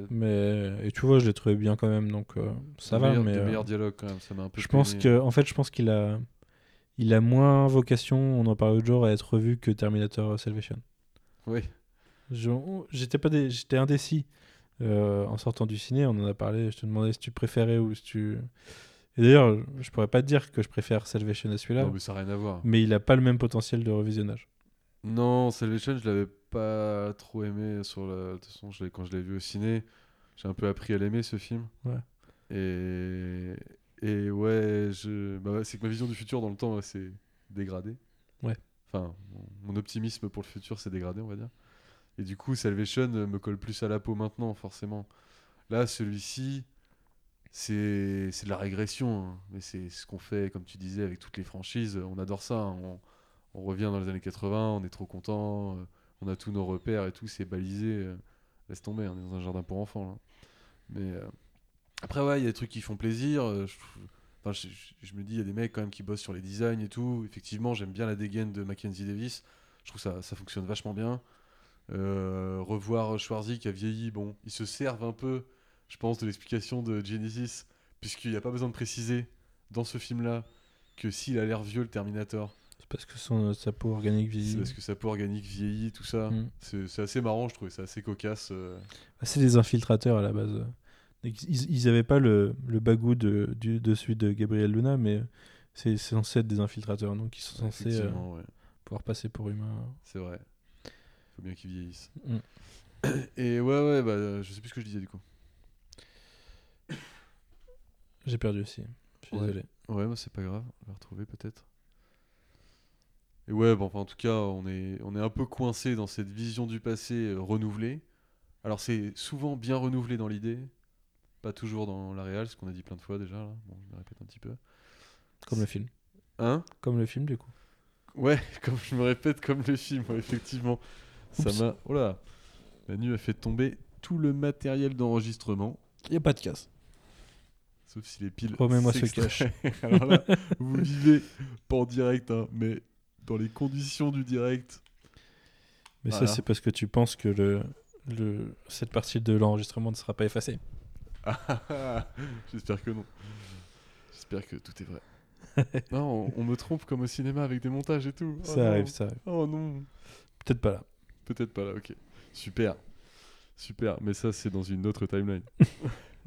ouais.
Mais, et tu vois, je l'ai trouvé bien quand même, donc euh, ça va.
meilleurs-
mais euh,
meilleurs dialogues quand même. Ça m'a un peu.
je pense que, en fait, je pense qu'il a, il a moins vocation, on en parlait l'autre jour, à être revu que Terminator Salvation.
Oui.
J'étais pas, j'étais indécis euh, en sortant du ciné. On en a parlé. Je te demandais si tu préférais ou si tu. Et d'ailleurs, je pourrais pas te dire que je préfère Salvation à celui-là,
Non, mais ça n'a rien à voir.
mais il a pas le même potentiel de revisionnage.
Non, Salvation, je l'avais pas trop aimé sur la. De toute façon, je quand je l'ai vu au ciné, j'ai un peu appris à l'aimer ce film.
Ouais.
Et et ouais, je. Bah, c'est que ma vision du futur dans le temps, c'est dégradé.
Ouais.
Enfin, mon, optimisme pour le futur s'est dégradé, on va dire. Et du coup, Salvation euh, me colle plus à la peau maintenant, forcément. Là, celui-ci, c'est c'est de la régression. hein. Mais c'est ce qu'on fait, comme tu disais, avec toutes les franchises. On adore ça. hein. On, on revient dans les années 80, on est trop content, euh, on a tous nos repères et tout, c'est balisé. euh, laisse tomber, on est dans un jardin pour enfants. Mais euh, après, ouais, il y a des trucs qui font plaisir. euh, je, enfin, je, me dis, il y a des mecs quand même qui bossent sur les designs et tout. Effectivement, j'aime bien la dégaine de Mackenzie Davis. Je trouve ça, ça fonctionne vachement bien. Revoir Schwarzy qui a vieilli, bon, ils se servent un peu, je pense, de l'explication de Genesis, puisqu'il n'y a pas besoin de préciser dans ce film-là que s'il a l'air vieux, le Terminator,
C'est parce que son, sa peau organique
c'est
vieillit.
parce que sa peau organique vieillit, tout ça.
Mm.
C'est c'est assez marrant, je trouvais ça assez cocasse. euh.
Ah, C'est des infiltrateurs à la base. Donc, Ils, ils avaient pas le, le bagou de, du, de celui de Gabriel Luna, mais c'est c'est censé être des infiltrateurs, donc ils sont censés euh,
ouais,
pouvoir passer pour humains.
c'est vrai. Faut bien qu'ils vieillissent.
Mm.
Et ouais, ouais, bah, euh, je sais plus ce que je disais du coup.
J'ai perdu aussi. Je suis
Ouais.
désolé.
Ouais, bah, c'est pas grave, on va retrouver peut-être. Et ouais, bon, enfin, en tout cas, on est, on est un peu coincé dans cette vision du passé euh, renouvelée. Alors, c'est souvent bien renouvelé dans l'idée, pas toujours dans la réelle, ce qu'on a dit plein de fois déjà. Là. Bon, je me répète un petit peu.
Comme le film.
Hein?
Comme le film, du coup.
Ouais, comme je me répète, comme le film, ouais, effectivement. Ça m'a. Oh là Manu a fait tomber tout le matériel d'enregistrement,
Il n'y a pas de casse.
sauf si les piles.
Remets-moi ce
s'extraient. Alors là, vous vivez pas en direct, hein, mais dans les conditions du direct.
Mais
Voilà.
ça, c'est parce que tu penses que le, le, cette partie de l'enregistrement ne sera pas effacée.
J'espère que non. J'espère que tout est vrai. non, on, on me trompe comme au cinéma avec des montages et tout. Oh
ça
non.
arrive, ça arrive.
Oh non.
Peut-être pas là.
Peut-être pas là, ok. Super. Super, mais ça c'est dans une autre timeline.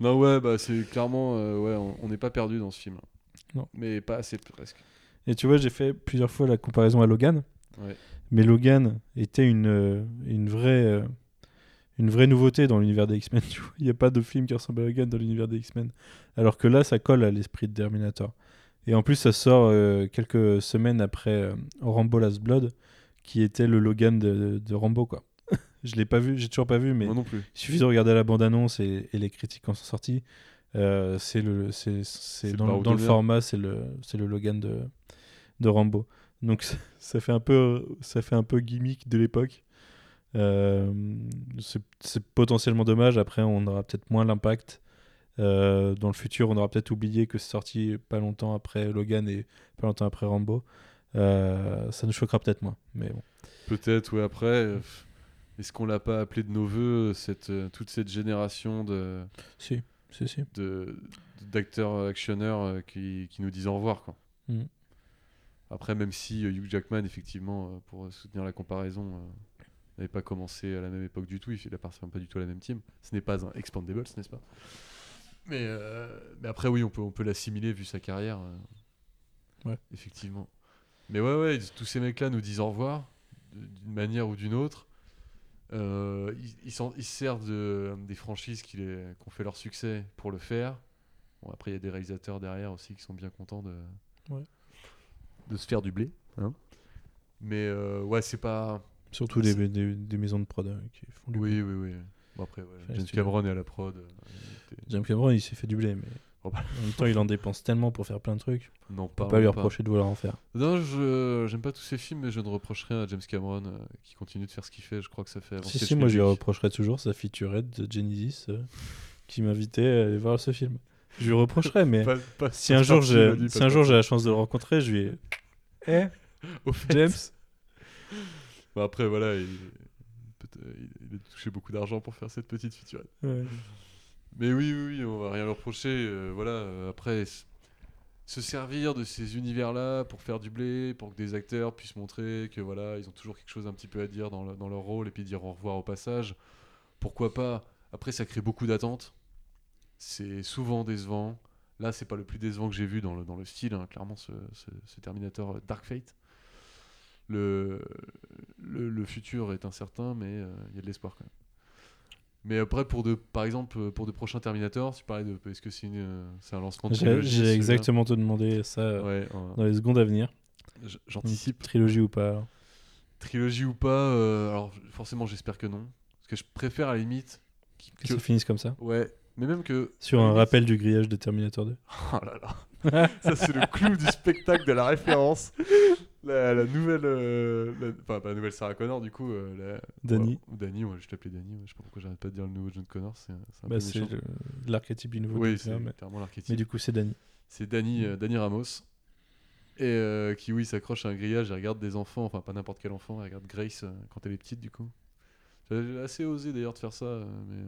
non, ouais, bah c'est clairement, euh, ouais, on on n'est pas perdu dans ce film.
Non.
Mais pas assez presque.
Et tu vois, j'ai fait plusieurs fois la comparaison à Logan.
Ouais.
Mais Logan était une, euh, une, vraie, euh, une vraie nouveauté dans l'univers des X-Men. Il n'y a pas de film qui ressemble à Logan dans l'univers des X-Men. Alors que là, ça colle à l'esprit de Terminator. Et en plus, ça sort euh, quelques semaines après euh, Rambo Last Blood, qui était le Logan de, de Rambo. Quoi. Je l'ai pas vu, j'ai toujours pas vu, mais
Moi non plus.
il suffit de regarder la bande-annonce et, et les critiques quand sont sorties. Euh, c'est le, c'est, dans, dans le format, c'est le, c'est le Logan de, de Rambo. Donc ça- fait un peu, ça fait un peu gimmick de l'époque. Euh, c'est, potentiellement dommage. Après, on aura peut-être moins l'impact. Euh, dans le futur, on aura peut-être oublié que c'est sorti pas longtemps après Logan et pas longtemps après Rambo. Ça nous choquera peut-être moins. Mais bon.
Peut-être, ouais, après, est-ce qu'on l'a pas appelé de nos voeux, cette, toute cette génération de,
Si, si, si.
de- d'acteurs actionneurs euh, qui, qui nous disent au revoir, quoi.
Mm.
Après, même si euh, Hugh Jackman, effectivement, euh, pour soutenir la comparaison, euh, n'avait pas commencé à la même époque du tout, il appartient pas du tout à la même team. Ce n'est pas un Expandables, n'est-ce pas? Mais, euh, mais après, oui, on peut, on peut l'assimiler vu sa carrière. euh,
Ouais.
Effectivement. Mais ouais, ouais, tous ces mecs-là nous disent au revoir, d'une manière ou d'une autre. Euh, ils, ils servent de, des franchises qui, les, qui ont fait leur succès pour le faire. Bon, après, il y a des réalisateurs derrière aussi qui sont bien contents de,
Ouais.
de se faire du blé. hein. Mais euh, ouais, c'est pas.
Surtout des, des, des maisons de prod euh, qui font du
Oui, oui, oui. Bon, après, ouais, James. Cameron est à la prod. euh,
James Cameron, il s'est fait du blé, mais En même temps, il en dépense tellement pour faire plein de trucs.
non,
On
pas.
pas lui reprocher de vouloir en faire.
Non, je j'aime pas tous ces films, mais je ne reproche rien à James Cameron euh, qui continue de faire ce qu'il fait. Je crois que ça fait
Si, si, moi, je lui reprocherais toujours sa featurette de Genesis euh, qui m'invitait à aller voir ce film. Je lui reprocherais, mais
Pas- pas-
si un jour j'ai si un jour j'ai la chance de le rencontrer, je lui Eh,
Au fait.
James?
Bon, après, voilà, il- il a touché beaucoup d'argent pour faire cette petite featurette.
Ouais.
Mais oui, oui, oui, on va rien leur reprocher. euh, voilà, euh, après, se servir de ces univers-là pour faire du blé, pour que des acteurs puissent montrer que voilà, ils ont toujours quelque chose un petit peu à dire dans, dans leur rôle et puis dire au revoir au passage. Pourquoi pas? Après, ça crée beaucoup d'attentes. C'est souvent décevant. Là, c'est pas le plus décevant que j'ai vu dans le, dans le style, hein, clairement, ce, Terminator euh, Dark Fate. Le, le, futur est incertain, mais il y a de l'espoir quand même. Mais après, pour de, par exemple, euh, pour de prochains Terminator, tu parlais de. Est-ce que c'est une, euh, c'est un lancement de
J'ai
trilogie,
j'ai exactement te demandé ça euh,
Ouais, euh,
dans les secondes à venir.
j'anticipe.
Trilogie ou pas alors.
Trilogie ou pas, euh, alors forcément, j'espère que non. Parce que je préfère à la limite.
Que
que-
ça finisse comme ça.
Ouais, mais même que.
Sur un
limite-
rappel du grillage de Terminator 2.
Oh là là. Ça, c'est le clou du spectacle de la référence. La, la nouvelle. euh, la- Enfin, pas la nouvelle Sarah Connor, du coup. euh, la...
Danny.
Ouais, ou Danny, ouais, je t'appelais Danny. ouais, Je sais pas pourquoi j'arrête pas de dire le nouveau John Connor. C'est
Bah, l'archétype du nouveau.
Oui, c'est
mais,
clairement
mais
l'archétype.
du coup, c'est Danny.
C'est Danny, euh, Danny Ramos. Et euh, qui, oui, s'accroche à un grillage et regarde des enfants, enfin pas n'importe quel enfant, elle regarde Grace euh, quand elle est petite, du coup. J'ai assez osé d'ailleurs de faire ça, mais.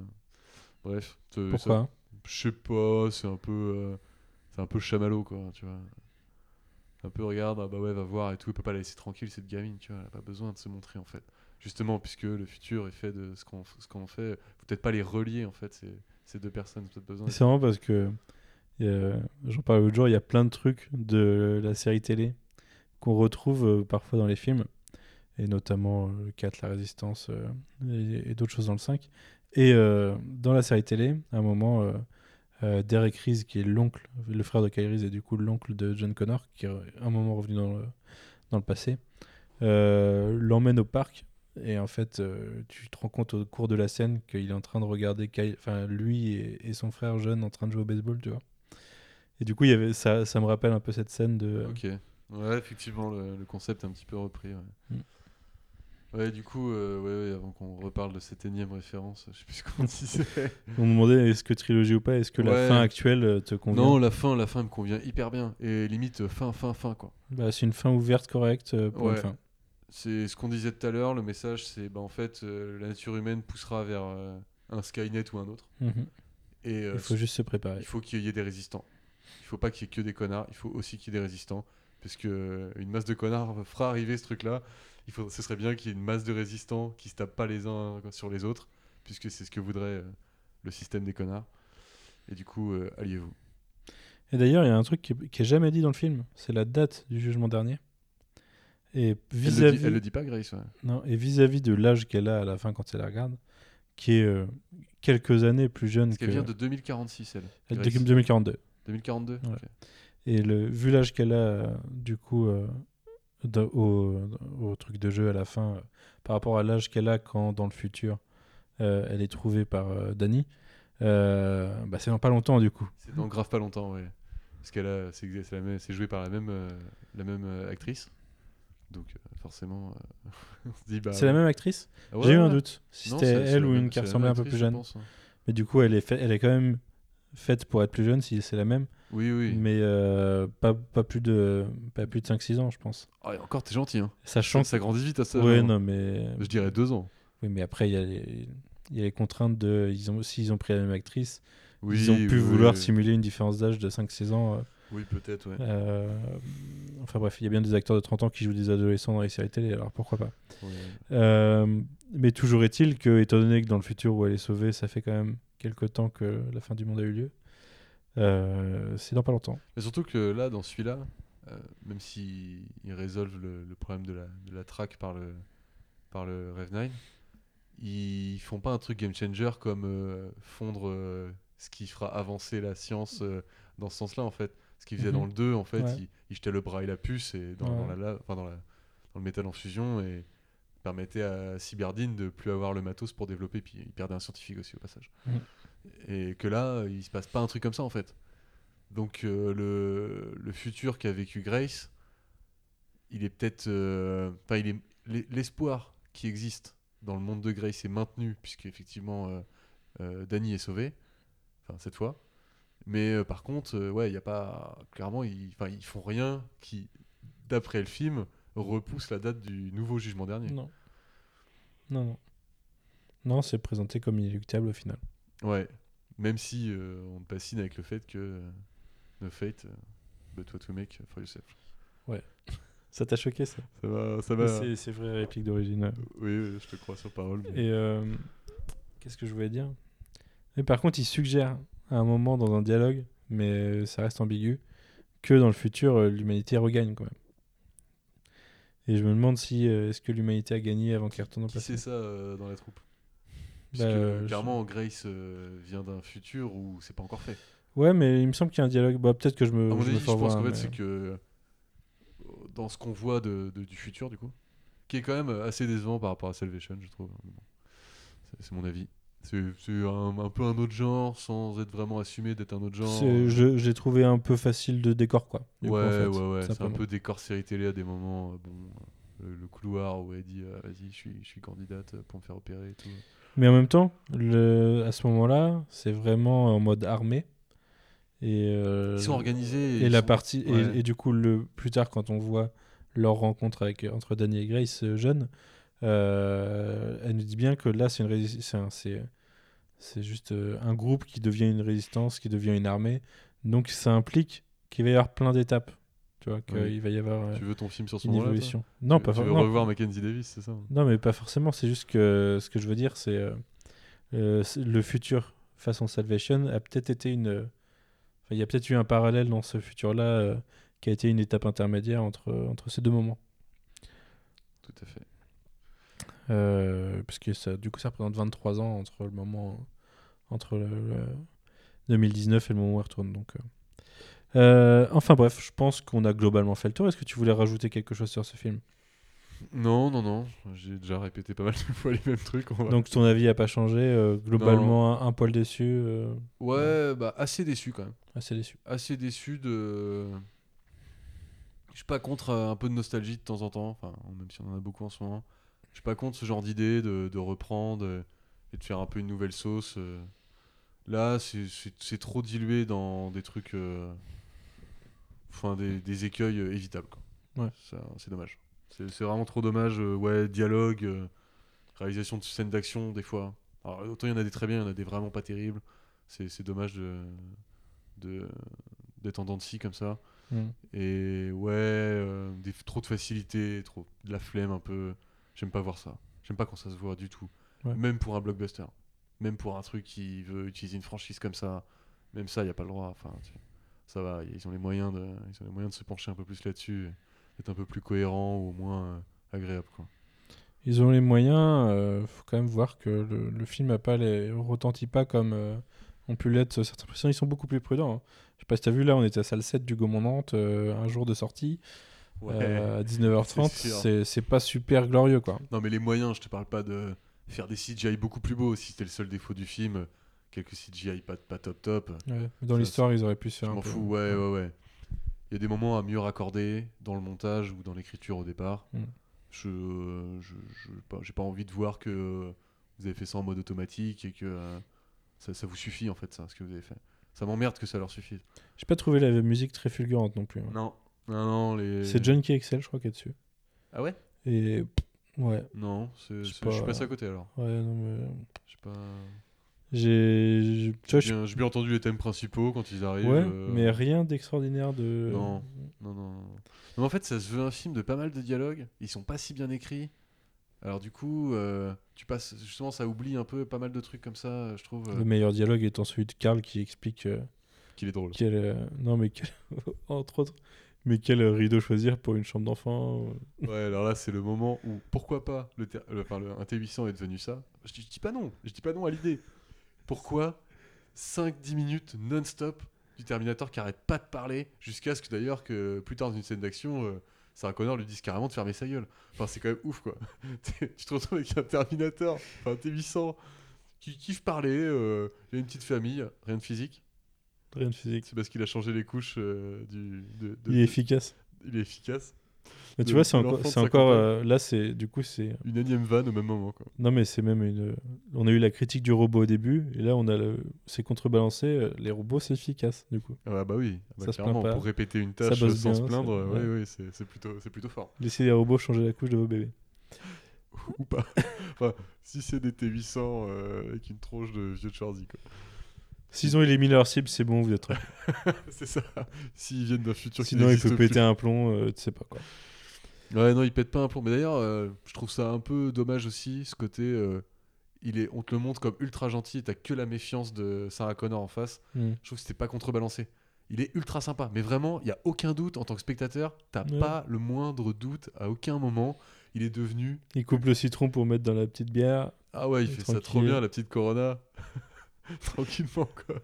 bref.
Pourquoi?
ça- Je sais pas, c'est un peu. c'est un peu chamallow, quoi, tu vois. Un peu, regarde, ah bah ouais, va voir et tout, il peut pas la laisser tranquille, cette gamine, tu vois, elle a pas besoin de se montrer, en fait. Justement, puisque le futur est fait de ce qu'on qu'on fait, faut peut-être pas les relier, en fait, ces, ces deux personnes, peut-être besoin.
C'est marrant parce que j'en parlais l'autre jour, il y a plein de trucs de la série télé qu'on retrouve euh, parfois dans les films, et notamment euh, le 4, la résistance euh, et, et d'autres choses dans le 5. Et dans la série télé, à un moment, euh, Derek Reese, qui est l'oncle, le frère de Kyle Reese et du coup l'oncle de John Connor, qui est à un moment revenu dans le, dans le passé, euh, l'emmène au parc. Et en fait, euh, tu te rends compte au cours de la scène qu'il est en train de regarder enfin, lui et, et son frère jeune en train de jouer au baseball, tu vois. Et du coup, il y avait, ça, ça me rappelle un peu cette scène de.
Ok. Ouais, effectivement, le, le concept est un petit peu repris. Ouais,
Mm.
Ouais, du coup, euh, ouais, ouais, avant qu'on reparle de cette énième référence, je sais plus ce qu'on disait.
On me demandait est-ce que trilogie ou pas, est-ce que
Ouais.
la fin actuelle euh, te convient
non, la fin, la fin me convient hyper bien. Et limite, euh, fin, fin, fin, quoi.
bah, C'est une fin ouverte correcte pour une fin.
C'est ce qu'on disait tout à l'heure, le message, c'est bah, en fait, euh, la nature humaine poussera vers euh, un Skynet ou un autre.
Mhm.
Et
Il faut juste se préparer.
il faut qu'il y ait des résistants. Il faut pas qu'il y ait que des connards, il faut aussi qu'il y ait des résistants. Parce que une masse de connards fera arriver ce truc-là. Il faut, ce serait bien qu'il y ait une masse de résistants qui se tapent pas les uns sur les autres, puisque c'est ce que voudrait euh, le système des connards. Et du coup, euh, alliez-vous.
Et d'ailleurs, il y a un truc qui est, qui est jamais dit dans le film c'est la date du jugement dernier. Et
Elle, le dit, elle le dit pas, Grace ouais.
non, et vis-à-vis de l'âge qu'elle a à la fin quand elle la regarde, qui est euh, quelques années plus jeune
Parce
que
qu'elle vient de 2046, elle.
elle-
Grace.
de 2042.
2042
Ouais.
Ok.
Et le, vu l'âge qu'elle a, euh, du coup, euh, au, au truc de jeu à la fin, euh, par rapport à l'âge qu'elle a quand, dans le futur, euh, elle est trouvée par euh, Danny, bah, c'est dans pas longtemps, du coup.
C'est dans grave pas longtemps, ouais. Parce qu'elle a, c'est, joué par la même, la même actrice. Donc forcément, euh, on se dit bah.
c'est la même actrice?
Ah ouais,
J'ai eu un doute. Si c'était elle ou une qui ressemblait un peu plus
je
jeune.
pense, hein.
Mais du coup, elle est, fait- elle est quand même faite pour être plus jeune, si c'est la même.
Oui, oui.
Mais euh, pas, pas plus de, pas plus de 5-6 ans, je pense.
Ah, et encore, t'es gentil. Hein.
Sachant
Ça, ça grandit vite à ça.
que... Ouais,
genre.
non, mais...
Je dirais deux ans.
Oui, mais après, il y, a les... y a les contraintes de... Ils ont... S'ils ont pris la même actrice,
Oui,
ils ont pu
oui,
vouloir
oui.
simuler une différence d'âge de 5-6 ans. euh,
Oui, peut-être, ouais.
euh, Enfin bref, il y a bien des acteurs de 30 ans qui jouent des adolescents dans les séries télé, alors pourquoi pas.
Ouais.
Euh, mais toujours est-il que, étant donné que dans le futur où elle est sauvée, ça fait quand même quelques temps que la fin du monde a eu lieu, euh, c'est dans pas longtemps.
Mais surtout que là, dans celui-là, euh, même s'ils ils résolvent le, le problème de la, de la track par le, par le Rev 9, ils font pas un truc game changer comme euh, fondre ce qui fera avancer la science dans ce sens-là, en fait. Ce qu'ils faisaient
Mhm.
dans le 2, en fait,
Ouais.
ils, jetaient le bras et la puce et dans, la, enfin, dans, la- dans le métal en fusion et permettaient à Cyberdine de plus avoir le matos pour développer, puis ils perdaient un scientifique aussi au passage.
Mhm.
Et que là, il se passe pas un truc comme ça, en fait. Donc euh, le, le futur qu'a vécu Grace, il est peut-être, euh, enfin il est l'e- l'espoir qui existe dans le monde de Grace est maintenu puisque effectivement euh, Danny est sauvé, enfin cette fois. Mais euh, par contre, euh, ouais, il y a pas clairement, ils, ils font rien qui, d'après le film, repousse la date du nouveau jugement dernier.
Non. Non, non. Non, c'est présenté comme inéluctable au final.
Ouais, même si euh, on te bassine avec le fait que euh, No fate, euh, but what we make for yourself.
Ça t'a choqué ça?
Ça va, ça va.
C'est c'est vraie réplique d'origine.
Oui, oui, je te crois sur parole. mais-
Et euh, qu'est-ce que je voulais dire? Et par contre, il suggère à un moment dans un dialogue, mais ça reste ambigu, que dans le futur, l'humanité regagne quand même. Et je me demande si euh, est-ce que l'humanité a gagné avant qu'elle retourne au passé.
c'est ça euh, dans la troupe?
Bah,
Puisque
je-
clairement, Grace euh, vient d'un futur où c'est pas encore fait.
Ouais, mais il me semble qu'il y a un dialogue. Bah, peut-être que je me.
à mon
je me
avis, je
fourvoie,
pense qu'en fait, c'est que dans ce qu'on voit de, de- du futur, du coup, qui est quand même assez décevant par rapport à Salvation, je trouve. C'est mon avis. C'est un, un peu un autre genre, sans être vraiment assumé d'être un autre genre.
J'ai trouvé un peu facile de décor, quoi. coup,
ouais,
en fait,
ouais, ouais, c'est un peu décor série télé à des moments. euh, bon, le, le couloir où elle dit euh, Vas-y, je suis, je suis candidate pour me faire opérer et tout.
Mais en même temps, le, à ce moment-là, c'est vraiment en mode armé. Et, euh,
Ils sont organisés.
Et, la
sont-
partie et-
ouais.
et, du coup le plus tard quand on voit leur rencontre avec entre Danny et Grace euh, jeune, euh, elle nous dit bien que là c'est une c'est un- c'est juste euh, un groupe qui devient une résistance, qui devient une armée. Donc ça implique qu'il va y avoir plein d'étapes. Tu vois qu'il
Oui.
va y avoir euh,
Tu veux ton film sur ce
une
moment-là.
Non,
Tu-
pas
Tu veux revoir Mackenzie Davis, c'est ça hein?
Non, mais pas forcément. C'est juste que ce que je veux dire, c'est euh, euh, le futur façon Salvation a peut-être été une. euh, il y a peut-être eu un parallèle dans ce futur-là euh, qui a été une étape intermédiaire entre, entre ces deux moments.
Tout à fait.
Euh, parce que ça, du coup, ça représente 23 ans entre le moment. Entre le, le 2019 et le moment où elle retourne. Donc, euh. Euh, enfin bref, je pense qu'on a globalement fait le tour. Est-ce que tu voulais rajouter quelque chose sur ce film?
Non, non, non. J'ai déjà répété pas mal de fois les mêmes trucs. on va-
Donc ton avis a pas changé. euh, globalement, un, un poil déçu. euh,
Ouais, bah assez déçu quand même.
assez déçu.
Assez déçu de. Je suis pas contre un peu de nostalgie de temps en temps, enfin, même si on en a beaucoup en ce moment. Je suis pas contre ce genre d'idée de, de reprendre et de faire un peu une nouvelle sauce. euh. Là, c'est- trop dilué dans des trucs. euh, Enfin, des, des écueils euh, évitables. quoi.
Ouais.
C'est dommage. C'est vraiment trop dommage. ouais, dialogue, réalisation de scènes d'action, des fois. Alors, autant il y en a des très bien, il y en a des vraiment pas terribles. C'est dommage de de- d'être en dents de scie comme ça.
Mm.
Et ouais, euh, des, trop de facilité, trop de la flemme un peu. J'aime pas voir ça. J'aime pas quand ça se voit du tout.
Ouais.
Même pour un blockbuster. Même pour un truc qui veut utiliser une franchise comme ça. Même ça, il a pas le droit. Enfin, tu- ça va, ils ont les moyens de, ils ont les moyens de se pencher un peu plus là-dessus, d'être un peu plus cohérent ou au moins euh, agréable. Quoi.
Ils ont les moyens. euh, faut quand même voir que le, le film a pas les retentit pas comme euh, ont pu l'être certaines personnes. Ils sont beaucoup plus prudents. hein. Je sais pas si t'as vu là, on était à salle 7 du Gaumont Nantes, euh, un jour de sortie euh, à 19h30.
c'est sûr.
C'est c'est pas super glorieux quoi.
Non, mais les moyens, je te parle pas de faire des CGI beaucoup plus beaux. Si c'était le seul défaut du film, quelques CGI pas, pas top top.
Ouais. Dans l'histoire, ils auraient pu se
Je
faire un
m'en
peu-
fous, ouais, ouais, ouais. Il y a des moments à mieux raccorder dans le montage ou dans l'écriture au départ.
Mm.
Je, je, je- pas- j'ai pas envie de voir que vous avez fait ça en mode automatique et que euh, ça, ça vous suffit en fait, ça, ce que vous avez fait. Ça m'emmerde que ça leur suffise.
J'ai pas trouvé la musique très fulgurante non plus. hein.
Non, non, non, les.
C'est John qui excelle, je crois, qui est dessus.
Ah ouais?
Et pff, ouais,
Non, c'est-
Je
je suis
pas.
passé à côté alors.
ouais, non mais
Je sais pas.
j'ai, je-
bien, entendu les thèmes principaux quand ils arrivent.
ouais,
euh,
mais rien d'extraordinaire de.
Non. Non, non, non. Mais en fait, ça se veut un film de pas mal de dialogues. Ils sont pas si bien écrits. Alors du coup, euh, tu passes justement, ça oublie un peu pas mal de trucs comme ça. Je trouve euh,
Le meilleur dialogue étant celui de Karl qui explique euh,
qu'il est drôle.
euh, non mais quel- entre autres, mais quel euh, rideau choisir pour une chambre d'enfant. euh.
Ouais, alors là, c'est le moment où pourquoi pas le, le- enfin, le- un T800 est devenu ça. Je, dis- pas non. Je dis pas non à l'idée. Pourquoi 5-10 minutes non-stop du Terminator qui arrête pas de parler jusqu'à ce que d'ailleurs que plus tard dans une scène d'action. euh, Sarah Connor lui dise carrément de fermer sa gueule. Enfin, c'est quand même ouf, quoi. tu te retrouves avec un Terminator, un T800, qui kiffe parler, euh, il a une petite famille, rien de physique.
Rien de physique.
C'est parce qu'il a changé les couches euh, du. de- de-
Il est efficace.
il est efficace.
Mais tu vois, c'est encore,
l'enfant de
c'est encore
50 ans.
euh, là, c'est du coup, c'est
Une énième vanne au même moment. Quoi.
non, mais c'est même une. On a eu la critique du robot au début, et là, on a le... c'est contrebalancé. euh, Les robots, c'est efficace, du coup.
Ah bah oui, Ah bah
Ça
clairement, pour répéter une tâche sans se plaindre, oui,
ouais.
oui, c'est c'est plutôt, c'est plutôt fort.
Laissez les robots changer la couche de vos bébés.
Ou pas. enfin, si c'est des T800 euh, avec une tronche de vieux Charzy, quoi.
S'ils ont éliminé leur cible, c'est bon, vous êtes tranquille.
c'est ça. S'ils viennent d'un futur
Sinon, il peut
plus.
péter un plomb, euh, tu sais pas quoi.
Ouais, non, il pète pas un plomb. Mais d'ailleurs, euh, je trouve ça un peu dommage aussi, ce côté. euh, il est, on te le montre comme ultra gentil, et t'as que la méfiance de Sarah Connor en face.
Hmm.
Je trouve que c'était pas contrebalancé. Il est ultra sympa, mais vraiment, il y a aucun doute en tant que spectateur. T'as
Ouais.
pas le moindre doute à aucun moment. Il est devenu.
Il coupe le citron pour mettre dans la petite bière.
Ah ouais, il fait ça trop bien, la petite Corona. Tranquillement, quoi.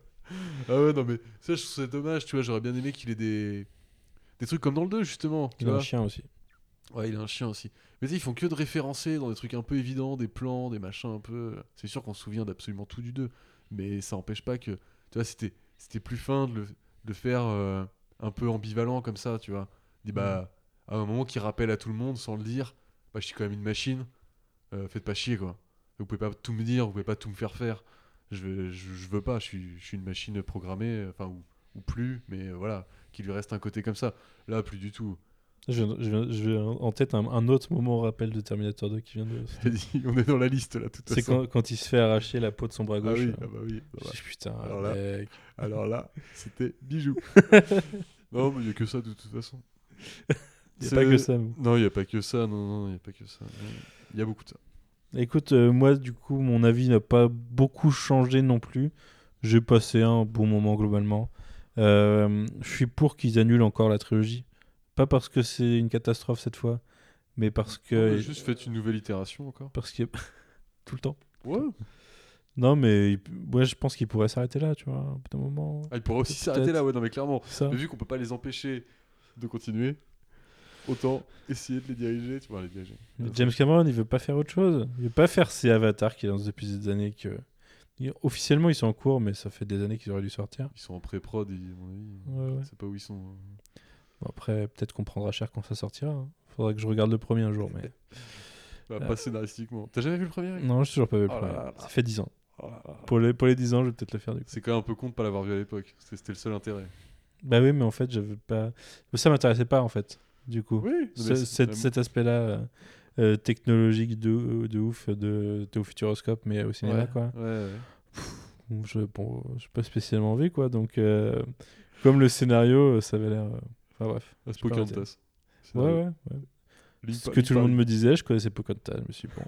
Ah ouais, non, mais ça, je trouve ça dommage, tu vois. J'aurais bien aimé qu'il ait des. Des trucs comme dans le 2, justement. Tu
Il a un chien aussi.
Ouais, il a un chien aussi. Mais tu sais, ils font que de référencer dans des trucs un peu évidents, des plans, des machins un peu. C'est sûr qu'on se souvient d'absolument tout du 2. Mais ça n'empêche pas que. Tu vois, c'était, c'était plus fin de le, de le faire euh, un peu ambivalent comme ça, tu vois. Dit, bah, à un moment qui rappelle à tout le monde sans le dire, bah, je suis quand même une machine. euh, faites pas chier, quoi. Vous pouvez pas tout me dire, vous pouvez pas tout me faire faire. Je veux, je, je veux pas, je suis, je suis une machine programmée, enfin, ou, ou plus, mais euh, voilà, qu'il lui reste un côté comme ça. Là, plus du tout.
Je viens en tête un, un autre moment au rappel de Terminator 2 qui vient de.
On est dans la liste là, de toute
C'est
façon.
quand, quand il se fait arracher la peau de son bras
Ah
gauche.
oui, ah bah oui. ah bah.
Putain,
Alors là-
mec.
Alors là, c'était bijou. non, mais il n'y a que ça de toute façon.
Y a
C'est-
pas que ça. mais-
Non, il n'y a pas que ça. Non, non, il n'y a pas que ça. Il y a beaucoup de ça.
Écoute, euh, moi, du coup, mon avis n'a pas beaucoup changé non plus. J'ai passé un bon moment globalement. Euh, je suis pour qu'ils annulent encore la trilogie. Pas parce que c'est une catastrophe cette fois, mais parce
On
que.
a juste fait une nouvelle itération encore.
Parce que. Tout le temps.
Ouais.
Non, mais ouais, je pense qu'ils pourraient s'arrêter là, tu vois, un bout d'un moment.
Ah, il pourrait aussi s'arrêter là, ouais, non, mais clairement.
Ça.
Mais vu qu'on peut pas les empêcher de continuer, autant essayer de les diriger. Tu vois, les diriger.
Mais James Cameron, il veut pas faire autre chose. Il veut pas faire ces avatars qu'il lance depuis des années. Que... Officiellement, ils sont en cours, mais ça fait des années qu'ils auraient dû sortir.
Ils sont en pré-prod, ils- à mon avis.
Ouais, ouais.
Je sais pas où ils sont.
Bon, après, peut-être qu'on prendra cher quand ça sortira. hein. Faudra que je regarde le premier un jour, mais.
Bah,
Euh.
Pas scénaristiquement. T'as jamais vu le premier
Non, j'ai toujours pas vu le
Oh
premier.
là là.
Ça fait 10 ans.
Oh là.
Pour les, pour les 10 ans, je vais peut-être le faire du coup.
C'est quand même un peu con de pas l'avoir vu à l'époque. C'était c'était le seul intérêt.
Bah oui, mais en fait, j'avais pas. Ça m'intéressait pas, en fait, du coup.
Oui,
Ce- cet, cet aspect-là euh, euh, technologique de, de ouf de, de au Futuroscope, mais au cinéma, quoi.
Ouais, ouais.
Je bon, j'ai pas spécialement envie, quoi. Donc, euh, comme le scénario, ça avait l'air. Enfin bref.
Pocahontas.
Ouais, ouais. ouais. Ce que tout le monde me disait, je connaissais Pocahontas. Je me suis dit, bon.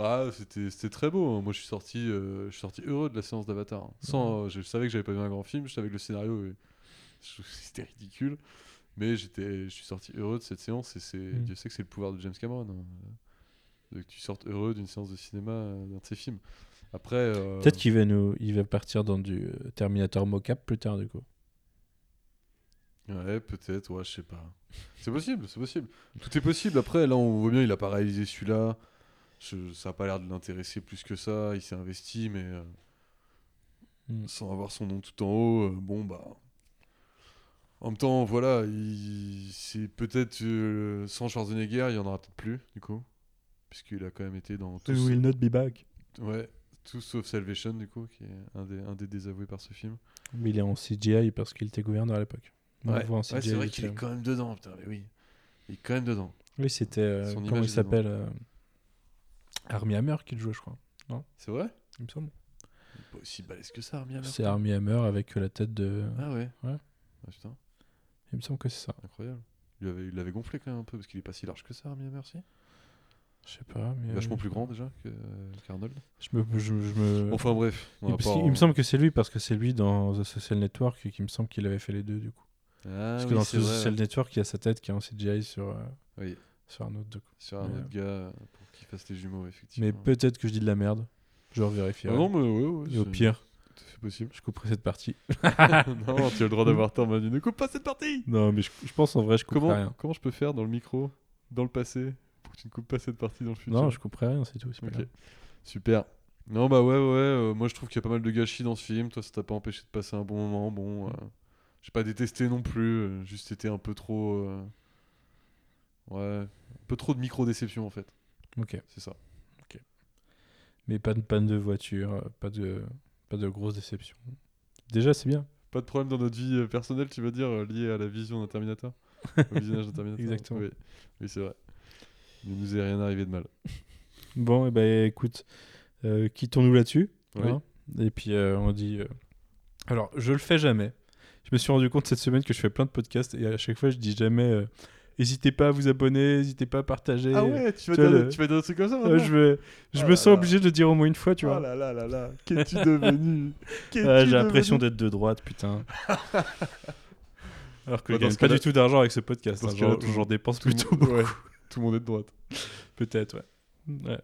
Ah, c'était très beau. hein. Moi, je suis sorti, euh, je suis sorti heureux de la séance d'Avatar. hein. Sans, je savais que j'avais pas vu un grand film. Je savais que le scénario, c'était ridicule. Mais j'étais, je suis sorti heureux de cette séance. Et c'est,
Mm.
Dieu sait que c'est le pouvoir de James Cameron. hein. De que tu sortes heureux d'une séance de cinéma euh, d'un de ses films. Après. euh,
Peut-être qu'il va, nous... il va partir dans du euh, Terminator mocap plus tard, du coup.
Ouais, peut-être, ouais, je sais pas. C'est possible, c'est possible. Tout est possible. Après, là, on voit bien, il a pas réalisé celui-là. Je- ça a pas l'air de l'intéresser plus que ça. Il s'est investi, mais euh,
Mm.
sans avoir son nom tout en haut, euh, bon, bah. En même temps, voilà, il... c'est peut-être euh, sans Schwarzenegger, il y en aura peut-être plus, du coup. Puisqu'il a quand même été dans tout,
not be back.
ouais, tout sauf Salvation, du coup, qui est un des, un des désavoués par ce film.
Mais il est en CGI parce qu'il était gouverneur à l'époque.
Ouais, c'est vrai qu'il est quand même dedans, putain, mais oui. Il est quand même dedans.
Oui, c'était. euh, comment il s'appelle euh, Armie Hammer qui le jouait, je crois.
C'est vrai?
Il me semble.
Pas aussi balèze que ça, Armie Hammer.
C'est Armie Hammer avec la tête de.
Ah ouais
Ouais.
Ah, putain,
Il me semble que c'est ça.
incroyable. Il avait- il gonflé quand même un peu, parce qu'il est pas si large que ça, Armie Hammer, si.
Je sais pas. Mais,
Vachement
euh,
plus grand déjà que euh, qu'Arnold.
Je me. Je, je me...
Enfin bref. on
il,
pas en-
me semble que c'est lui parce que c'est lui dans The Social Network qui me semble qu'il avait fait les deux du coup.
Ah,
parce que dans The
vrai,
Social. Network, il y a sa tête qui est en CGI sur, euh,
Oui,
sur un autre.
sur un
Mais,
autre gars pour qu'il fasse les jumeaux, effectivement.
Mais peut-être que je dis de la merde. Je
Ah
vérifierai.
non, mais ouais, ouais.
Et au pire,
tout à fait possible.
je couperai cette partie.
non, tu as le droit d'avoir tort, Manu. Ne coupe pas cette partie
Non, mais je, je pense en vrai, je couperai
comment,
rien.
comment je peux faire dans le micro, dans le passé, pour que tu ne coupes pas cette partie dans le futur
Non, je couperai rien, c'est tout.
Ok. Super. Non, bah ouais, ouais. euh, moi, je trouve qu'il y a pas mal de gâchis dans ce film. Toi, ça t'a pas empêché de passer un bon moment. Bon, euh, j'ai pas détesté non plus. euh, juste été un peu trop. euh, Ouais, un peu trop de micro-déception en fait.
Ok.
C'est ça.
Mais pas de panne de voiture, pas de, pas de grosses déceptions. Déjà, c'est bien.
Pas de problème dans notre vie euh, personnelle, tu veux dire, euh, lié à la vision d'un Terminator Au visionnage d'un Terminator
Exactement.
Oui, oui c'est vrai. Il ne nous est rien arrivé de mal.
Bon, et ben écoute, euh, quittons-nous là-dessus.
Oui.
hein. et puis euh, on dit. euh, Alors, je le fais jamais. Je me suis rendu compte cette semaine que je fais plein de podcasts et à chaque fois, je dis jamais. N'hésitez pas à vous abonner, n'hésitez pas à partager.
Ah ouais, tu vas,
tu
dire,
le-
tu vas dire un truc comme ça maintenant
je vais, je
Ah
me
là
sens
là.
obligé de le dire au moins une fois, tu
Oh
vois.
là là là là, qu'es-tu devenu
Ah, J'ai l'impression d'être de droite, putain. Alors que
Bah,
je gagne pas du tout d'argent avec ce podcast. hein, J'en dépense
Tout
plutôt beaucoup.
ouais, tout le monde est de droite.
Peut-être, ouais. ouais.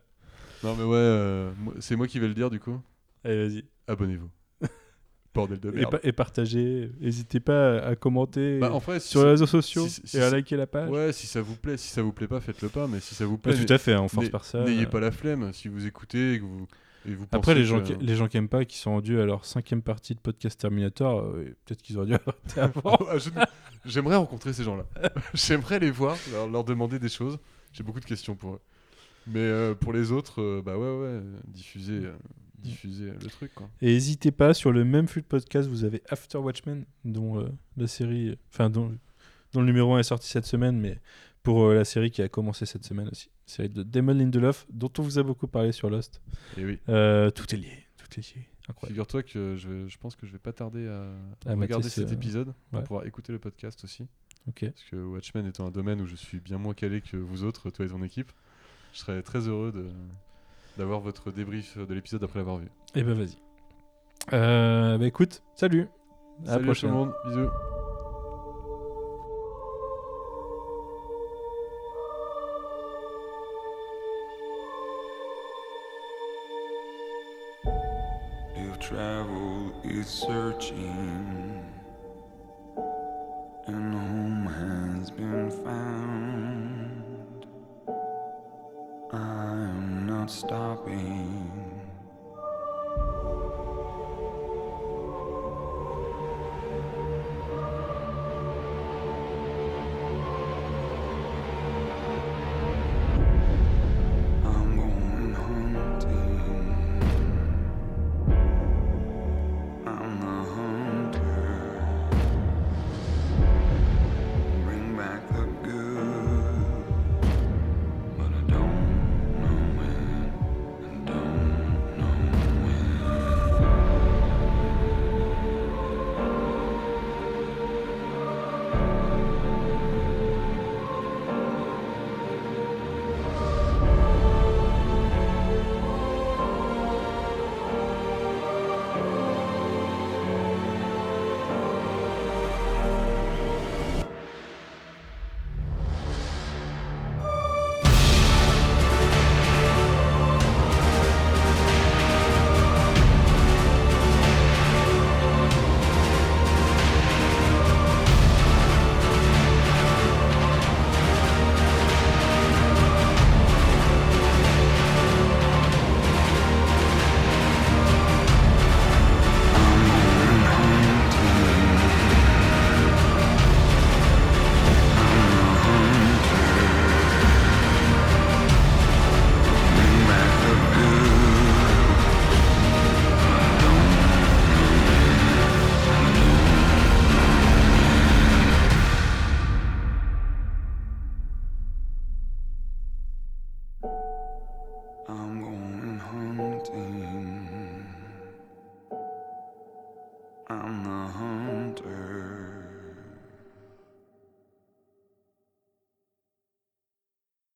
Non mais ouais, euh, c'est moi qui vais le dire du coup.
Allez, vas-y.
Abonnez-vous. Bordel de
Et,
merde.
pa- et partagez. N'hésitez pas à, commenter
Bah, en vrai, si
sur les
ça-
réseaux sociaux
si- si-
et à liker la page.
Ouais, si ça vous plaît, si ça vous plaît pas, faites-le pas, mais si ça vous plaît,
Ouais, tout à fait, hein, on force
n'ay-
personne.
N'ayez
euh.
pas la flemme si vous écoutez et que vous, et vous
Après, les gens,
que-
qui, les gens qui aiment pas, qui sont rendus à leur cinquième partie de podcast Terminator, euh, peut-être qu'ils auraient dû arrêter avant.
Ah, J'aimerais rencontrer ces gens-là. J'aimerais les voir, leur, leur demander des choses. J'ai beaucoup de questions pour eux. Mais euh, pour les autres, euh, bah ouais, ouais, diffuser, diffuser euh, le truc, quoi.
Et n'hésitez pas, sur le même flux de podcast, vous avez After Watchmen, dont euh, la série, enfin, dont, dont le numéro 1 est sorti cette semaine, mais pour euh, la série qui a commencé cette semaine aussi. Série de Damon Lindelof, dont on vous a beaucoup parlé sur Lost.
Et oui.
Euh, tout est lié, tout est lié.
Figure-toi que je, je pense que je vais pas tarder à, regarder
ce-
cet épisode pour
ouais.
pouvoir écouter le podcast aussi.
Ok.
Parce que Watchmen étant un domaine où je suis bien moins calé que vous autres, toi et ton équipe, je serais très heureux de d'avoir votre débrief de l'épisode après l'avoir vu.
Et ben vas-y. Euh, bah écoute, salut. À la
Salut
prochaine.
tout le monde, bisous.
If travel is searching